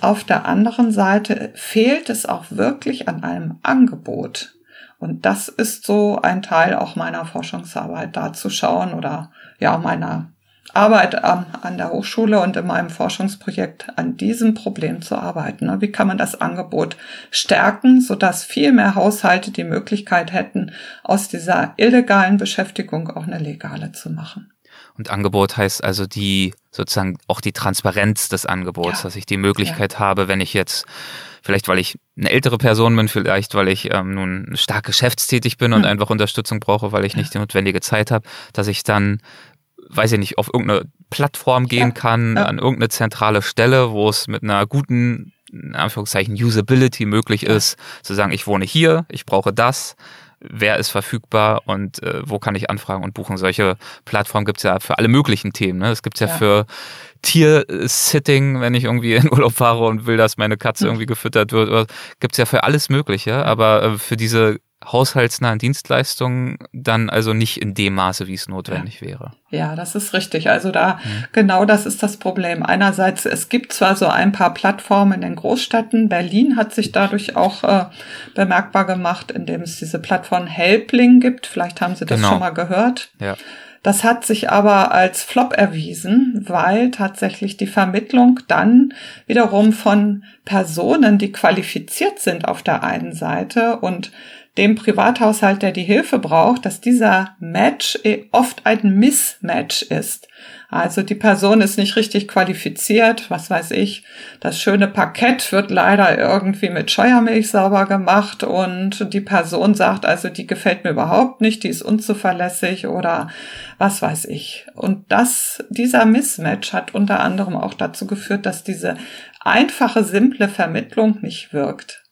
Auf der anderen Seite fehlt es auch wirklich an einem Angebot. Und das ist so ein Teil auch meiner Forschungsarbeit, da zu schauen oder ja, meiner Arbeit an, an der Hochschule und in meinem Forschungsprojekt an diesem Problem zu arbeiten. Wie kann man das Angebot stärken, sodass viel mehr Haushalte die Möglichkeit hätten, aus dieser illegalen Beschäftigung auch eine legale zu machen. Und Angebot heißt also die sozusagen auch die Transparenz des Angebots, ja. dass ich die Möglichkeit ja. habe, wenn ich jetzt vielleicht weil ich eine ältere Person bin, vielleicht weil ich ähm, nun stark geschäftstätig bin und hm. einfach Unterstützung brauche, weil ich nicht die notwendige Zeit habe, dass ich dann weiß ich nicht, auf irgendeine Plattform gehen kann, ja. an irgendeine zentrale Stelle, wo es mit einer guten, in Anführungszeichen, Usability möglich ist, zu sagen, ich wohne hier, ich brauche das, wer ist verfügbar und äh, wo kann ich anfragen und buchen. Solche Plattformen gibt es ja für alle möglichen Themen. Ne? Es ja, ja, für Tiersitting, wenn ich irgendwie in Urlaub fahre und will, dass meine Katze hm. irgendwie gefüttert wird. Gibt es ja für alles Mögliche, aber äh, für diese haushaltsnahen Dienstleistungen dann also nicht in dem Maße, wie es notwendig ja. wäre. Ja, das ist richtig. Also da mhm. genau das ist das Problem. Einerseits, es gibt zwar so ein paar Plattformen in den Großstädten. Berlin hat sich dadurch auch äh, bemerkbar gemacht, indem es diese Plattform Helpling gibt. Vielleicht haben Sie das genau. schon mal gehört. Ja. Das hat sich aber als Flop erwiesen, weil tatsächlich die Vermittlung dann wiederum von Personen, die qualifiziert sind auf der einen Seite und dem Privathaushalt, der die Hilfe braucht, dass dieser Match eh oft ein Mismatch ist. Also die Person ist nicht richtig qualifiziert, was weiß ich. Das schöne Parkett wird leider irgendwie mit Scheuermilch sauber gemacht und die Person sagt, also die gefällt mir überhaupt nicht, die ist unzuverlässig oder was weiß ich. Und das, dieser Mismatch hat unter anderem auch dazu geführt, dass diese einfache, simple Vermittlung nicht wirkt.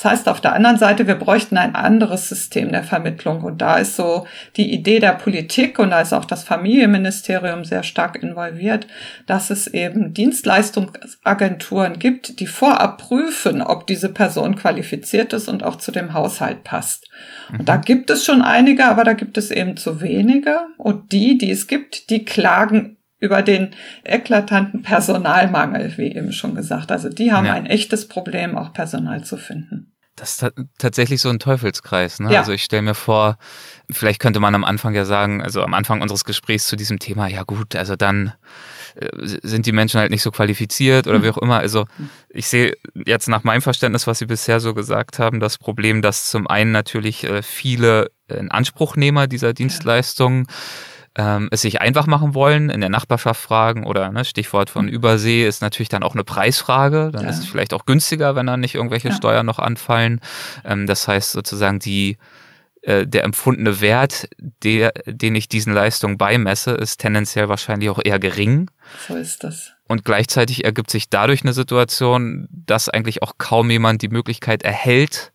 Das heißt auf der anderen Seite, wir bräuchten ein anderes System der Vermittlung. Und da ist so die Idee der Politik und da ist auch das Familienministerium sehr stark involviert, dass es eben Dienstleistungsagenturen gibt, die vorab prüfen, ob diese Person qualifiziert ist und auch zu dem Haushalt passt. Und da mhm. gibt es schon einige, aber da gibt es eben zu wenige. Und die, die es gibt, die klagen über den eklatanten Personalmangel, wie eben schon gesagt. Also die haben ja. ein echtes Problem, auch Personal zu finden. Das ist tatsächlich so ein Teufelskreis. Ne? Ja. Also ich stelle mir vor, vielleicht könnte man am Anfang ja sagen, also am Anfang unseres Gesprächs zu diesem Thema, ja gut, also dann äh, sind die Menschen halt nicht so qualifiziert oder mhm. wie auch immer. Also ich sehe jetzt nach meinem Verständnis, was Sie bisher so gesagt haben, das Problem, dass zum einen natürlich äh, viele Inanspruchnehmer dieser Dienstleistungen ja ähm, es sich einfach machen wollen, in der Nachbarschaft fragen oder ne, Stichwort von hm. Übersee ist natürlich dann auch eine Preisfrage. Dann ja. ist es vielleicht auch günstiger, wenn dann nicht irgendwelche ja. Steuern noch anfallen. Ähm, das heißt sozusagen die äh, der empfundene Wert, der, den ich diesen Leistungen beimesse, ist tendenziell wahrscheinlich auch eher gering. So ist das. Und gleichzeitig ergibt sich dadurch eine Situation, dass eigentlich auch kaum jemand die Möglichkeit erhält,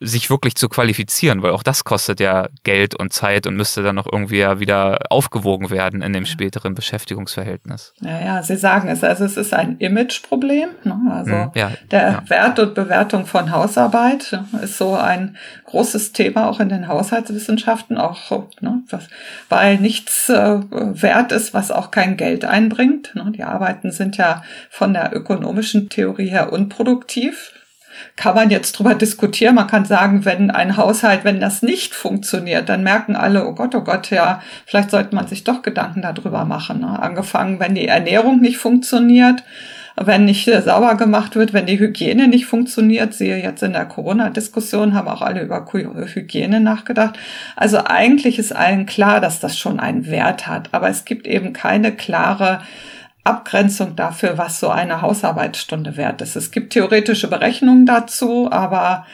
sich wirklich zu qualifizieren, weil auch das kostet ja Geld und Zeit und müsste dann noch irgendwie ja wieder aufgewogen werden in dem späteren Beschäftigungsverhältnis. Ja, ja, Sie sagen es, also es ist ein Imageproblem. Ne? Also hm, ja, der ja. Wert und Bewertung von Hausarbeit ist so ein großes Thema auch in den Haushaltswissenschaften, auch ne, was, weil nichts äh, wert ist, was auch kein Geld einbringt. Ne? Die Arbeiten sind ja von der ökonomischen Theorie her unproduktiv kann man jetzt drüber diskutieren. Man kann sagen, wenn ein Haushalt, wenn das nicht funktioniert, dann merken alle, oh Gott, oh Gott, ja, vielleicht sollte man sich doch Gedanken darüber machen. Ne? Angefangen, wenn die Ernährung nicht funktioniert, wenn nicht sauber gemacht wird, wenn die Hygiene nicht funktioniert. Siehe jetzt in der Corona-Diskussion haben auch alle über Hygiene nachgedacht. Also eigentlich ist allen klar, dass das schon einen Wert hat, aber es gibt eben keine klare Abgrenzung dafür, was so eine Hausarbeitsstunde wert ist. Es gibt theoretische Berechnungen dazu, aber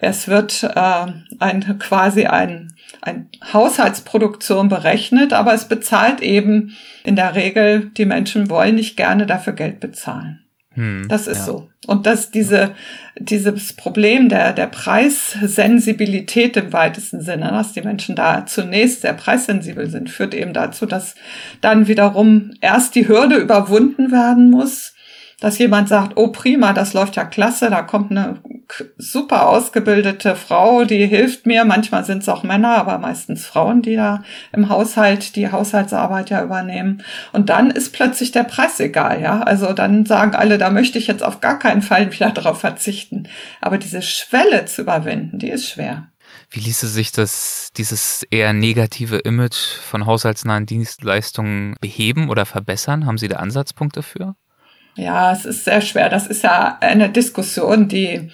es wird äh, ein, quasi ein, ein Haushaltsproduktion berechnet, aber es bezahlt eben in der Regel, die Menschen wollen nicht gerne dafür Geld bezahlen. Hm, das ist ja. so. Und dass diese, dieses Problem der, der Preissensibilität im weitesten Sinne, dass die Menschen da zunächst sehr preissensibel sind, führt eben dazu, dass dann wiederum erst die Hürde überwunden werden muss, dass jemand sagt, oh prima, das läuft ja klasse, da kommt eine super ausgebildete Frau, die hilft mir. Manchmal sind es auch Männer, aber meistens Frauen, die da im Haushalt die Haushaltsarbeit ja übernehmen. Und dann ist plötzlich der Preis egal, ja. Also dann sagen alle, da möchte ich jetzt auf gar keinen Fall wieder darauf verzichten. Aber diese Schwelle zu überwinden, die ist schwer. Wie ließe sich das, dieses eher negative Image von haushaltsnahen Dienstleistungen beheben oder verbessern? Haben Sie da Ansatzpunkte für? Ja, es ist sehr schwer. Das ist ja eine Diskussion, die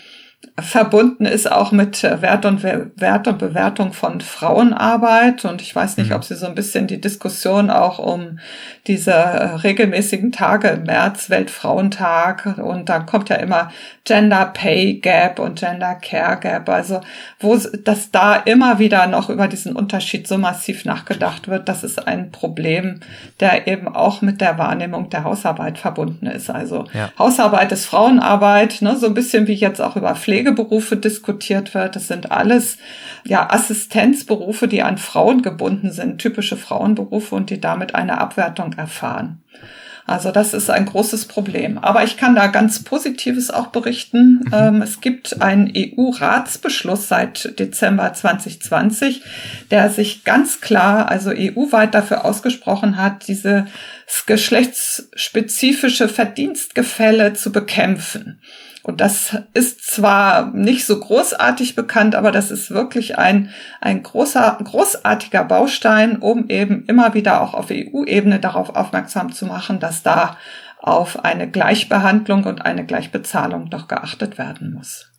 verbunden ist auch mit Wert und, Wert und Bewertung von Frauenarbeit. Und ich weiß nicht, mhm. ob Sie so ein bisschen die Diskussion auch um diese regelmäßigen Tage im März, Weltfrauentag. Und dann kommt ja immer Gender Pay Gap und Gender Care Gap. Also, wo, dass da immer wieder noch über diesen Unterschied so massiv nachgedacht wird, das ist ein Problem, der eben auch mit der Wahrnehmung der Hausarbeit verbunden ist. Also, ja. Hausarbeit ist Frauenarbeit, ne, so ein bisschen wie jetzt auch über Pflege Pflegeberufe diskutiert wird. Das sind alles ja Assistenzberufe, die an Frauen gebunden sind, typische Frauenberufe und die damit eine Abwertung erfahren. Also das ist ein großes Problem. Aber ich kann da ganz Positives auch berichten. Mhm. Ähm, es gibt einen EU-Ratsbeschluss seit Dezember 2020, der sich ganz klar, also EU-weit dafür ausgesprochen hat, diese geschlechtsspezifische Verdienstgefälle zu bekämpfen. Und das ist zwar nicht so großartig bekannt, aber das ist wirklich ein, ein großer, großartiger Baustein, um eben immer wieder auch auf EU-Ebene darauf aufmerksam zu machen, dass da auf eine Gleichbehandlung und eine Gleichbezahlung doch geachtet werden muss.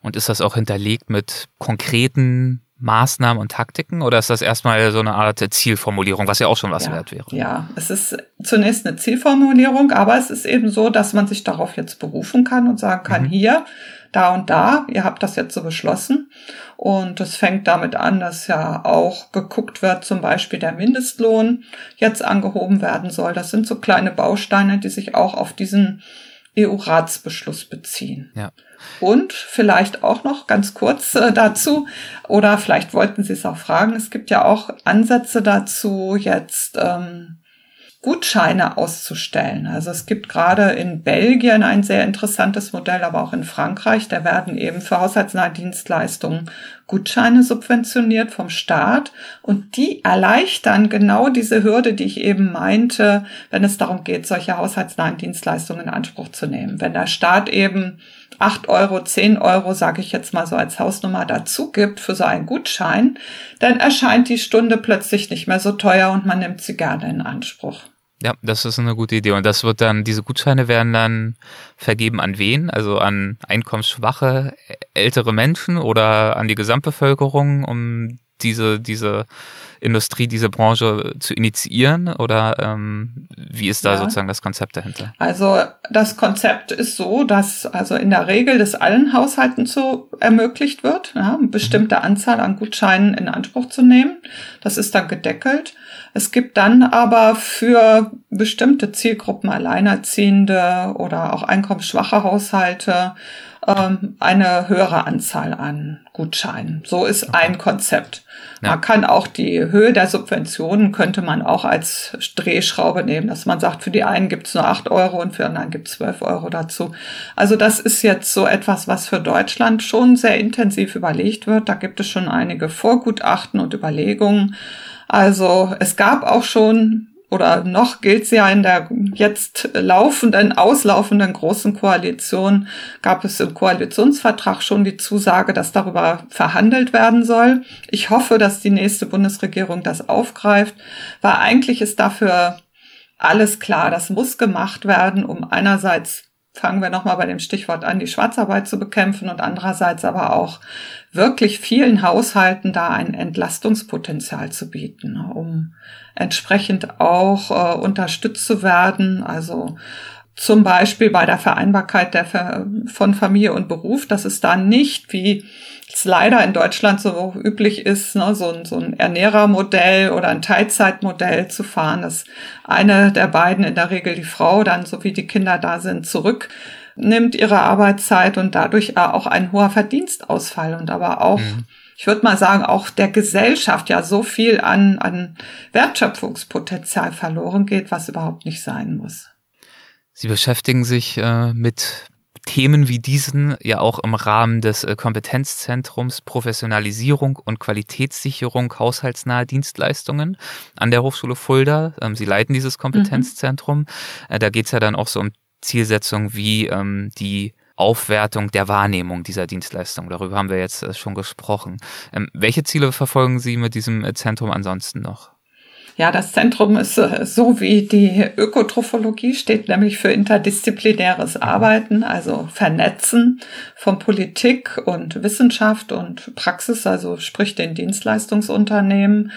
Und ist das auch hinterlegt mit konkreten Maßnahmen und Taktiken oder ist das erstmal so eine Art Zielformulierung, was ja auch schon was ja, wert wäre? Ja, es ist zunächst eine Zielformulierung, aber es ist eben so, dass man sich darauf jetzt berufen kann und sagen kann, mhm. hier, da und da, ihr habt das jetzt so beschlossen. Und es fängt damit an, dass ja auch geguckt wird, zum Beispiel der Mindestlohn jetzt angehoben werden soll. Das sind so kleine Bausteine, die sich auch auf diesen EU-Ratsbeschluss beziehen. Ja. Und vielleicht auch noch ganz kurz äh, dazu, oder vielleicht wollten Sie es auch fragen, es gibt ja auch Ansätze dazu, jetzt ähm, Gutscheine auszustellen. Also es gibt gerade in Belgien ein sehr interessantes Modell, aber auch in Frankreich. Da werden eben für haushaltsnahe Dienstleistungen Gutscheine subventioniert vom Staat und die erleichtern genau diese Hürde, die ich eben meinte, wenn es darum geht, solche haushaltsnahen Dienstleistungen in Anspruch zu nehmen. Wenn der Staat eben acht Euro, zehn Euro, sage ich jetzt mal so als Hausnummer dazu gibt für so einen Gutschein, dann erscheint die Stunde plötzlich nicht mehr so teuer und man nimmt sie gerne in Anspruch. Ja, das ist eine gute Idee. Und das wird dann, diese Gutscheine werden dann vergeben an wen? Also an einkommensschwache ältere Menschen oder an die Gesamtbevölkerung, um diese, diese Industrie, diese Branche zu initiieren? Oder ähm, wie ist da ja. sozusagen das Konzept dahinter? Also das Konzept ist so, dass also in der Regel das allen Haushalten so ermöglicht wird, ja, eine bestimmte mhm. Anzahl an Gutscheinen in Anspruch zu nehmen. Das ist dann gedeckelt. Es gibt dann aber für bestimmte Zielgruppen, Alleinerziehende oder auch einkommensschwache Haushalte, ähm, eine höhere Anzahl an Gutscheinen. So ist okay. ein Konzept. Ja. Man kann auch die Höhe der Subventionen könnte man auch als Drehschraube nehmen, dass man sagt, für die einen gibt's nur acht Euro und für die anderen gibt's zwölf Euro dazu. Also das ist jetzt so etwas, was für Deutschland schon sehr intensiv überlegt wird. Da gibt es schon einige Vorgutachten und Überlegungen. Also es gab auch schon oder noch gilt sie ja in der jetzt laufenden, auslaufenden großen Koalition, gab es im Koalitionsvertrag schon die Zusage, dass darüber verhandelt werden soll. Ich hoffe, dass die nächste Bundesregierung das aufgreift, weil eigentlich ist dafür alles klar. Das muss gemacht werden, um einerseits fangen wir nochmal bei dem Stichwort an, die Schwarzarbeit zu bekämpfen und andererseits aber auch wirklich vielen Haushalten da ein Entlastungspotenzial zu bieten, um entsprechend auch äh, unterstützt zu werden. Also zum Beispiel bei der Vereinbarkeit der, von Familie und Beruf, dass es da nicht wie es leider in Deutschland so üblich ist, ne, so, ein, so ein Ernährermodell oder ein Teilzeitmodell zu fahren, dass eine der beiden, in der Regel die Frau, dann, so wie die Kinder da sind, zurücknimmt ihre Arbeitszeit und dadurch auch ein hoher Verdienstausfall und aber auch mhm ich würde mal sagen, auch der Gesellschaft ja so viel an, an Wertschöpfungspotenzial verloren geht, was überhaupt nicht sein muss. Sie beschäftigen sich äh, mit Themen wie diesen ja auch im Rahmen des äh, Kompetenzzentrums Professionalisierung und Qualitätssicherung haushaltsnahe Dienstleistungen an der Hochschule Fulda. Ähm, Sie leiten dieses Kompetenzzentrum. Mhm. Da geht es ja dann auch so um Zielsetzungen wie ähm, die Aufwertung der Wahrnehmung dieser Dienstleistung. Darüber haben wir jetzt äh, schon gesprochen. Ähm, welche Ziele verfolgen Sie mit diesem Zentrum ansonsten noch? Ja, das Zentrum ist äh, so wie die Ökotrophologie steht nämlich für interdisziplinäres Arbeiten, also Vernetzen von Politik und Wissenschaft und Praxis, also sprich den Dienstleistungsunternehmen.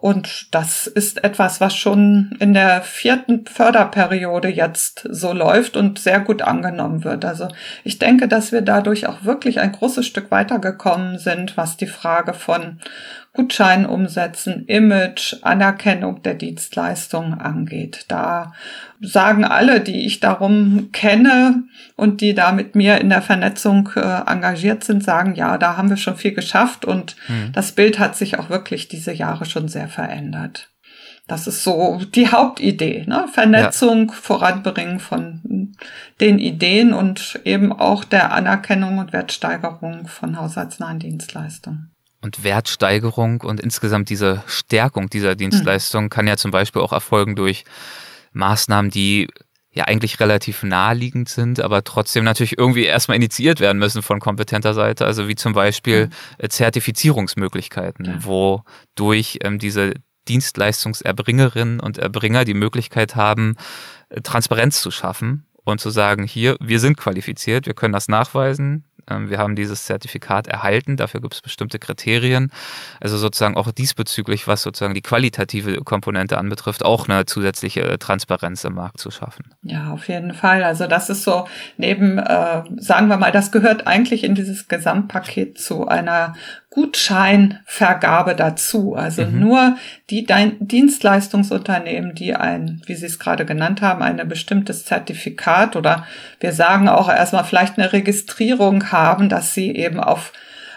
Und das ist etwas, was schon in der vierten Förderperiode jetzt so läuft und sehr gut angenommen wird. Also ich denke, dass wir dadurch auch wirklich ein großes Stück weitergekommen sind, was die Frage von Gutschein umsetzen, Image, Anerkennung der Dienstleistungen angeht. Da sagen alle, die ich darum kenne und die da mit mir in der Vernetzung äh, engagiert sind, sagen, ja, da haben wir schon viel geschafft und hm. das Bild hat sich auch wirklich diese Jahre schon sehr verändert. Das ist so die Hauptidee, ne? Vernetzung, ja. Voranbringen von den Ideen und eben auch der Anerkennung und Wertsteigerung von haushaltsnahen Dienstleistungen und Wertsteigerung und insgesamt diese Stärkung dieser Dienstleistung mhm. kann ja zum Beispiel auch erfolgen durch Maßnahmen, die ja eigentlich relativ naheliegend sind, aber trotzdem natürlich irgendwie erstmal initiiert werden müssen von kompetenter Seite. Also wie zum Beispiel mhm. Zertifizierungsmöglichkeiten, ja. wo durch ähm, diese Dienstleistungserbringerinnen und Erbringer die Möglichkeit haben, äh, Transparenz zu schaffen und zu sagen, hier, wir sind qualifiziert, wir können das nachweisen, wir haben dieses Zertifikat erhalten, dafür gibt es bestimmte Kriterien. Also sozusagen auch diesbezüglich, was sozusagen die qualitative Komponente anbetrifft, auch eine zusätzliche Transparenz im Markt zu schaffen. Ja, auf jeden Fall. Also das ist so neben, äh, sagen wir mal, das gehört eigentlich in dieses Gesamtpaket zu einer Gutscheinvergabe dazu. Also mhm. nur die Dienstleistungsunternehmen, die ein, wie Sie es gerade genannt haben, ein bestimmtes Zertifikat oder wir sagen auch erstmal vielleicht eine Registrierung haben, dass sie eben auf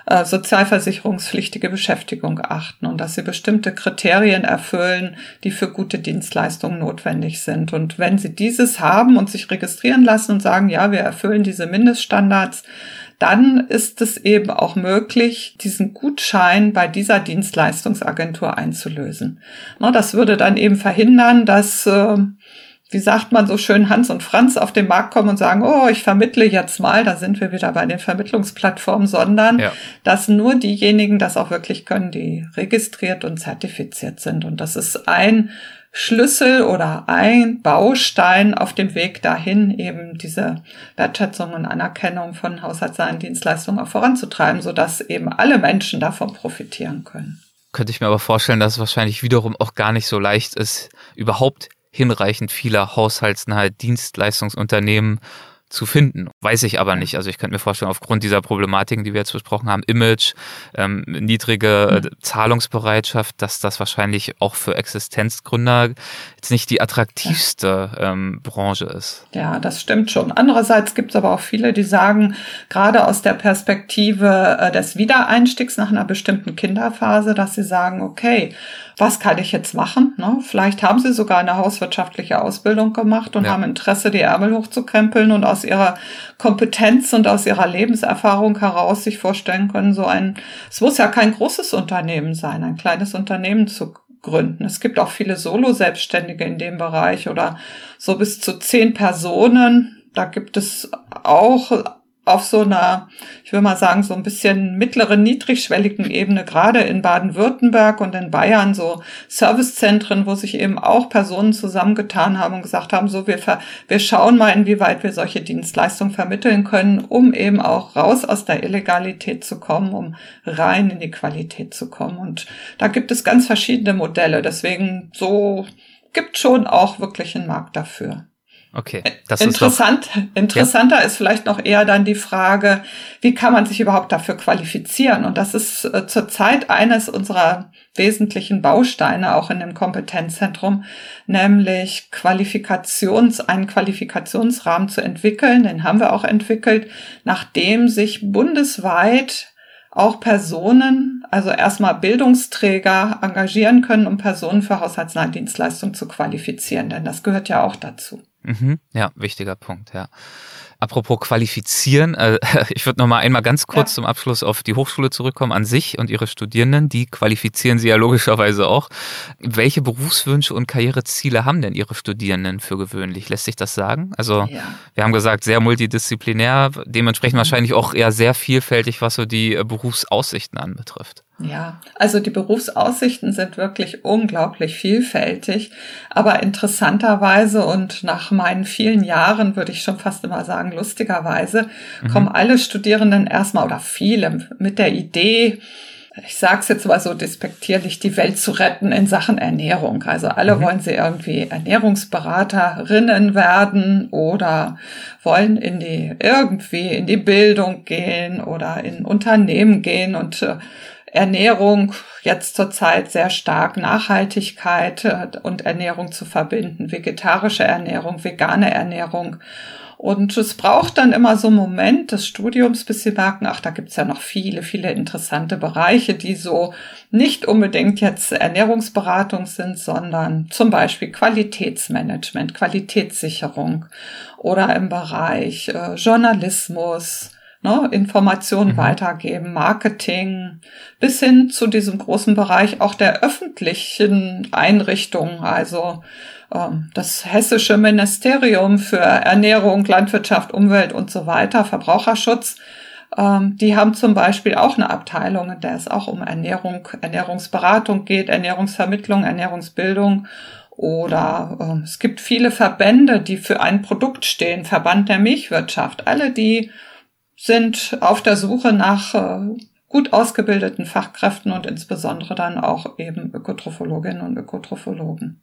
äh, sozialversicherungspflichtige Beschäftigung achten und dass sie bestimmte Kriterien erfüllen, die für gute Dienstleistungen notwendig sind. Und wenn sie dieses haben und sich registrieren lassen und sagen, ja, wir erfüllen diese Mindeststandards, dann ist es eben auch möglich, diesen Gutschein bei dieser Dienstleistungsagentur einzulösen. Das würde dann eben verhindern, dass, äh, wie sagt man so schön, Hans und Franz auf den Markt kommen und sagen, oh, ich vermittle jetzt mal, da sind wir wieder bei den Vermittlungsplattformen, sondern ja. dass nur diejenigen das auch wirklich können, die registriert und zertifiziert sind. Und das ist ein Schlüssel oder ein Baustein auf dem Weg dahin, eben diese Wertschätzung und Anerkennung von haushaltsnahen Dienstleistungen auch voranzutreiben, sodass eben alle Menschen davon profitieren können. Könnte ich mir aber vorstellen, dass es wahrscheinlich wiederum auch gar nicht so leicht ist, überhaupt hinreichend viele haushaltsnahe Dienstleistungsunternehmen zu finden. Weiß ich aber nicht. Also ich könnte mir vorstellen, aufgrund dieser Problematiken, die wir jetzt besprochen haben, Image, ähm, niedrige mhm. Zahlungsbereitschaft, dass das wahrscheinlich auch für Existenzgründer jetzt nicht die attraktivste ähm, Branche ist. Ja, das stimmt schon. Andererseits gibt es aber auch viele, die sagen, gerade aus der Perspektive äh, des Wiedereinstiegs nach einer bestimmten Kinderphase, dass sie sagen, okay, was kann ich jetzt machen? Ne? Vielleicht haben sie sogar eine hauswirtschaftliche Ausbildung gemacht und ja. haben Interesse, die Ärmel hochzukrempeln und aus ihrer Kompetenz und aus ihrer Lebenserfahrung heraus sich vorstellen können, so ein, es muss ja kein großes Unternehmen sein, ein kleines Unternehmen zu gründen. Es gibt auch viele Solo-Selbstständige in dem Bereich oder so bis zu zehn Personen. Da gibt es auch auf so einer, ich will mal sagen, so ein bisschen mittleren, niedrigschwelligen Ebene, gerade in Baden-Württemberg und in Bayern, so Servicezentren, wo sich eben auch Personen zusammengetan haben und gesagt haben, so wir, wir schauen mal, inwieweit wir solche Dienstleistungen vermitteln können, um eben auch raus aus der Illegalität zu kommen, um rein in die Qualität zu kommen. Und da gibt es ganz verschiedene Modelle. Deswegen so gibt schon auch wirklich einen Markt dafür. Okay. Das Interessant, ist doch, interessanter ja. ist vielleicht noch eher dann die Frage, wie kann man sich überhaupt dafür qualifizieren? Und das ist äh, zurzeit eines unserer wesentlichen Bausteine auch in dem Kompetenzzentrum, nämlich Qualifikations, einen Qualifikationsrahmen zu entwickeln. Den haben wir auch entwickelt, nachdem sich bundesweit auch Personen, also erstmal Bildungsträger engagieren können, um Personen für haushaltsnahe Dienstleistungen zu qualifizieren, denn das gehört ja auch dazu. Mhm, ja, wichtiger Punkt, ja. Apropos qualifizieren, äh, ich würde noch mal einmal ganz kurz ja. zum Abschluss auf die Hochschule zurückkommen an sich und ihre Studierenden. Die qualifizieren sie ja logischerweise auch. Welche Berufswünsche und Karriereziele haben denn ihre Studierenden für gewöhnlich? Lässt sich das sagen? Also ja. wir haben gesagt, sehr multidisziplinär, dementsprechend mhm. wahrscheinlich auch eher sehr vielfältig, was so die äh, Berufsaussichten anbetrifft. Ja, also die Berufsaussichten sind wirklich unglaublich vielfältig, aber interessanterweise und nach meinen vielen Jahren würde ich schon fast immer sagen, lustigerweise mhm. kommen alle Studierenden erstmal oder viele mit der Idee, ich sage es jetzt mal so despektierlich, die Welt zu retten in Sachen Ernährung. Also alle mhm. wollen sie irgendwie Ernährungsberaterinnen werden oder wollen in die irgendwie in die Bildung gehen oder in Unternehmen gehen und äh, Ernährung jetzt zurzeit sehr stark Nachhaltigkeit äh, und Ernährung zu verbinden, vegetarische Ernährung, vegane Ernährung. Und es braucht dann immer so einen Moment des Studiums, bis sie merken, ach, da gibt's ja noch viele, viele interessante Bereiche, die so nicht unbedingt jetzt Ernährungsberatung sind, sondern zum Beispiel Qualitätsmanagement, Qualitätssicherung oder im Bereich äh, Journalismus, ne, Informationen mhm. weitergeben, Marketing, bis hin zu diesem großen Bereich auch der öffentlichen Einrichtungen, also ähm, das hessische Ministerium für Ernährung, Landwirtschaft, Umwelt und so weiter, Verbraucherschutz. Ähm, die haben zum Beispiel auch eine Abteilung, in der es auch um Ernährung, Ernährungsberatung geht, Ernährungsvermittlung, Ernährungsbildung. Oder äh, es gibt viele Verbände, die für ein Produkt stehen, Verband der Milchwirtschaft. Alle, die sind auf der Suche nach äh, gut ausgebildeten Fachkräften und insbesondere dann auch eben Ökotrophologinnen und Ökotrophologen.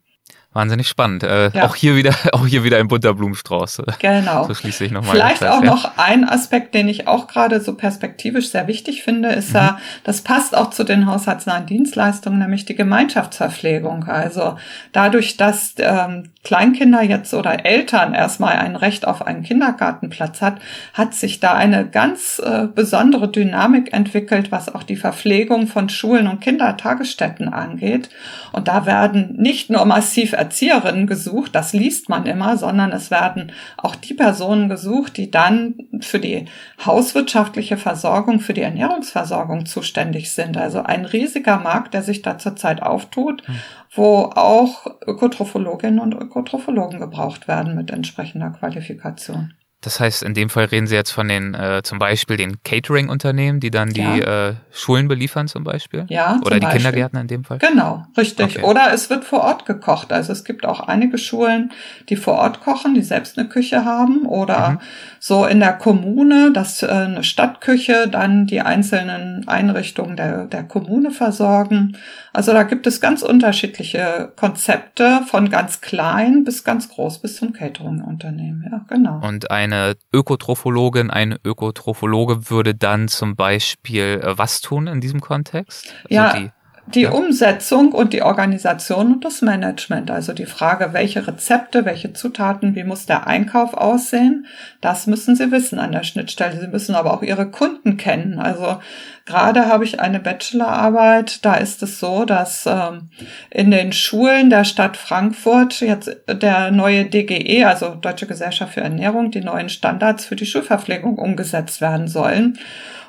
Wahnsinnig spannend. Äh, ja. Auch hier wieder, auch hier wieder ein bunter Blumenstrauß. Genau. So schließe ich nochmal. Vielleicht auch ja. noch ein Aspekt, den ich auch gerade so perspektivisch sehr wichtig finde, ist ja, mhm. das passt auch zu den haushaltsnahen Dienstleistungen, nämlich die Gemeinschaftsverpflegung. Also dadurch, dass ähm, Kleinkinder jetzt oder Eltern erstmal ein Recht auf einen Kindergartenplatz hat, hat sich da eine ganz äh, besondere Dynamik entwickelt, was auch die Verpflegung von Schulen und Kindertagesstätten angeht. Und da werden nicht nur massiv Erzieherinnen gesucht, das liest man immer, sondern es werden auch die Personen gesucht, die dann für die hauswirtschaftliche Versorgung, für die Ernährungsversorgung zuständig sind. Also ein riesiger Markt, der sich da zurzeit auftut. Hm wo auch Ökotrophologinnen und Ökotrophologen gebraucht werden mit entsprechender Qualifikation. Das heißt, in dem Fall reden Sie jetzt von den äh, zum Beispiel den Catering-Unternehmen, die dann die ja. äh, Schulen beliefern zum Beispiel? Ja. Oder die Beispiel. Kindergärten in dem Fall? Genau, richtig. Okay. Oder es wird vor Ort gekocht. Also es gibt auch einige Schulen, die vor Ort kochen, die selbst eine Küche haben. Oder mhm. so in der Kommune, dass äh, eine Stadtküche dann die einzelnen Einrichtungen der, der Kommune versorgen. Also da gibt es ganz unterschiedliche Konzepte von ganz klein bis ganz groß bis zum Catering-Unternehmen. Ja, genau. Und ein eine Ökotrophologin, ein Ökotrophologe würde dann zum Beispiel äh, was tun in diesem Kontext? Also ja, die, ja. Umsetzung und die Organisation und das Management. Also die Frage, welche Rezepte, welche Zutaten, wie muss der Einkauf aussehen, das müssen Sie wissen an der Schnittstelle. Sie müssen aber auch Ihre Kunden kennen. Also gerade habe ich eine Bachelorarbeit, da ist es so, dass ähm, in den Schulen der Stadt Frankfurt jetzt der neue DGE, also Deutsche Gesellschaft für Ernährung, die neuen Standards für die Schulverpflegung umgesetzt werden sollen.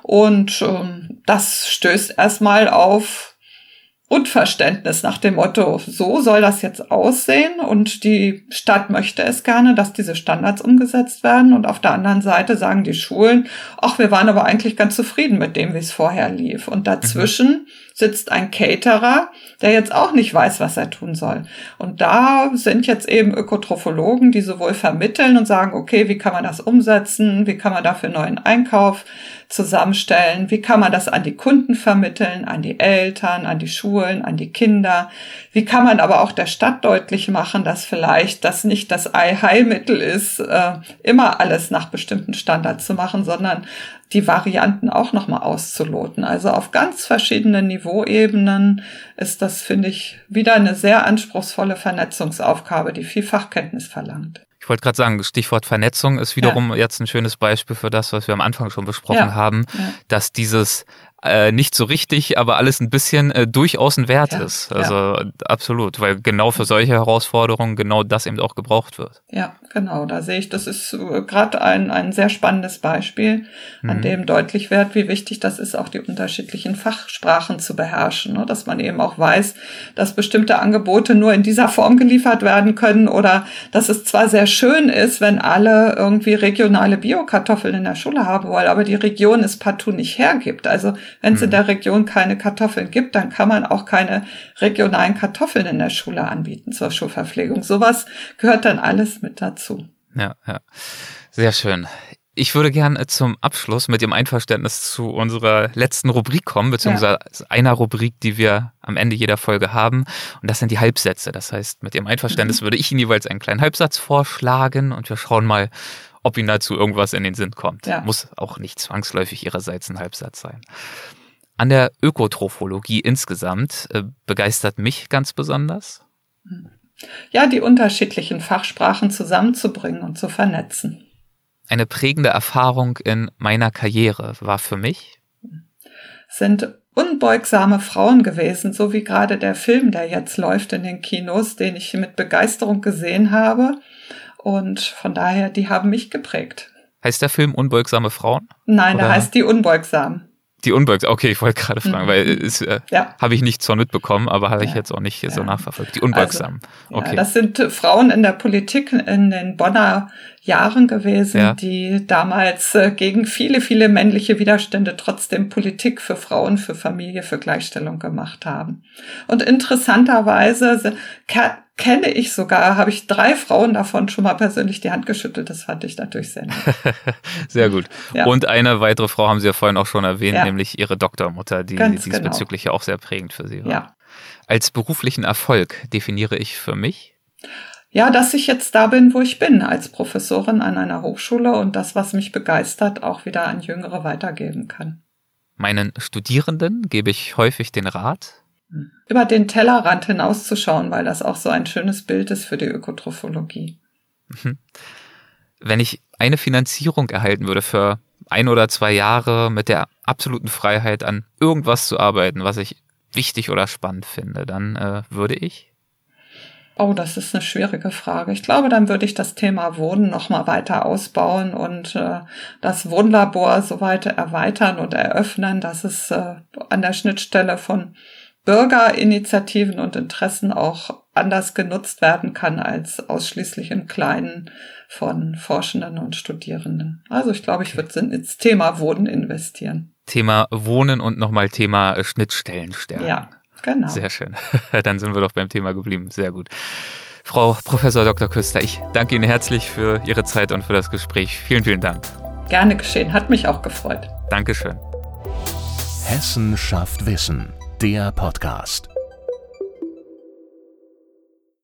Und ähm, das stößt erstmal auf Unverständnis nach dem Motto, so soll das jetzt aussehen und die Stadt möchte es gerne, dass diese Standards umgesetzt werden und auf der anderen Seite sagen die Schulen, ach, wir waren aber eigentlich ganz zufrieden mit dem, wie es vorher lief. Und dazwischen mhm. Sitzt ein Caterer, der jetzt auch nicht weiß, was er tun soll. Und da sind jetzt eben Ökotrophologen, die sowohl vermitteln und sagen, okay, wie kann man das umsetzen, wie kann man dafür neuen Einkauf zusammenstellen? Wie kann man das an die Kunden vermitteln, an die Eltern, an die Schulen, an die Kinder? Wie kann man aber auch der Stadt deutlich machen, dass vielleicht das nicht das Ei-Heilmittel ist, äh, immer alles nach bestimmten Standards zu machen, sondern die Varianten auch nochmal auszuloten. Also auf ganz verschiedenen Niveauebenen ist das, finde ich, wieder eine sehr anspruchsvolle Vernetzungsaufgabe, die viel Fachkenntnis verlangt. Ich wollte gerade sagen, Stichwort Vernetzung ist wiederum ja. jetzt ein schönes Beispiel für das, was wir am Anfang schon besprochen ja. haben, ja. dass dieses äh, nicht so richtig, aber alles ein bisschen äh, durchaus ein Wert ja, ist. Also ja. absolut, weil genau für solche Herausforderungen genau das eben auch gebraucht wird. Ja, genau. Da sehe ich, das ist äh, gerade ein, ein sehr spannendes Beispiel, an mhm. dem deutlich wird, wie wichtig das ist, auch die unterschiedlichen Fachsprachen zu beherrschen. Ne? Dass man eben auch weiß, dass bestimmte Angebote nur in dieser Form geliefert werden können oder dass es zwar sehr schön ist, wenn alle irgendwie regionale Biokartoffeln in der Schule haben wollen, aber die Region es partout nicht hergibt. Also wenn es in mhm. der Region keine Kartoffeln gibt, dann kann man auch keine regionalen Kartoffeln in der Schule anbieten zur Schulverpflegung. Sowas gehört dann alles mit dazu. Ja, ja. Sehr schön. Ich würde gerne zum Abschluss mit dem Einverständnis zu unserer letzten Rubrik kommen, beziehungsweise ja. einer Rubrik, die wir am Ende jeder Folge haben. Und das sind die Halbsätze. Das heißt, mit dem Einverständnis mhm. würde ich Ihnen jeweils einen kleinen Halbsatz vorschlagen und wir schauen mal, ob Ihnen dazu irgendwas in den Sinn kommt. Ja. Muss auch nicht zwangsläufig Ihrerseits ein Halbsatz sein. An der Ökotrophologie insgesamt äh, begeistert mich ganz besonders. Ja, die unterschiedlichen Fachsprachen zusammenzubringen und zu vernetzen. Eine prägende Erfahrung in meiner Karriere war für mich sind unbeugsame Frauen gewesen, so wie gerade der Film, der jetzt läuft in den Kinos, den ich mit Begeisterung gesehen habe und von daher, die haben mich geprägt. Heißt der Film Unbeugsame Frauen? Nein, Oder? der heißt Die Unbeugsamen. Die Unbeugsamen, okay, ich wollte gerade fragen, mhm. weil es äh, ja. habe ich nicht so mitbekommen, aber habe ich ja. jetzt auch nicht ja. so nachverfolgt. Die Unbeugsamen. Also, okay. das sind Frauen in der Politik in den Bonner Jahren gewesen, die damals äh, gegen viele, viele männliche Widerstände trotzdem Politik für Frauen, für Familie, für Gleichstellung gemacht haben. Und interessanterweise kenne ich sogar, habe ich drei Frauen davon schon mal persönlich die Hand geschüttelt. Das fand ich natürlich sehr nett. sehr gut. Ja. Und eine weitere Frau haben Sie ja vorhin auch schon erwähnt, ja. nämlich Ihre Doktormutter, die Ganz diesbezüglich genau. ja auch sehr prägend für Sie war. Ja. Als beruflichen Erfolg definiere ich für mich? Ja, dass ich jetzt da bin, wo ich bin, als Professorin an einer Hochschule und das, was mich begeistert, auch wieder an Jüngere weitergeben kann. Meinen Studierenden gebe ich häufig den Rat, über den Tellerrand hinauszuschauen, weil das auch so ein schönes Bild ist für die Ökotrophologie. Mhm. Wenn ich eine Finanzierung erhalten würde für ein oder zwei Jahre mit der absoluten Freiheit an irgendwas zu arbeiten, was ich wichtig oder spannend finde, dann äh, würde ich Oh, das ist eine schwierige Frage. Ich glaube, dann würde ich das Thema Wohnen noch mal weiter ausbauen und äh, das Wohnlabor so weiter erweitern und eröffnen, dass es äh, an der Schnittstelle von Bürgerinitiativen und Interessen auch anders genutzt werden kann als ausschließlich im Kleinen von Forschenden und Studierenden. Also ich glaube, ich würde ins Thema Wohnen investieren. Thema Wohnen und nochmal Thema Schnittstellen stärken. Ja, genau. Sehr schön. Dann sind wir doch beim Thema geblieben. Sehr gut. Frau Professor Dr. Küster, ich danke Ihnen herzlich für Ihre Zeit und für das Gespräch. Vielen, vielen Dank. Gerne geschehen. Hat mich auch gefreut. Dankeschön. Hessen schafft Wissen der Podcast.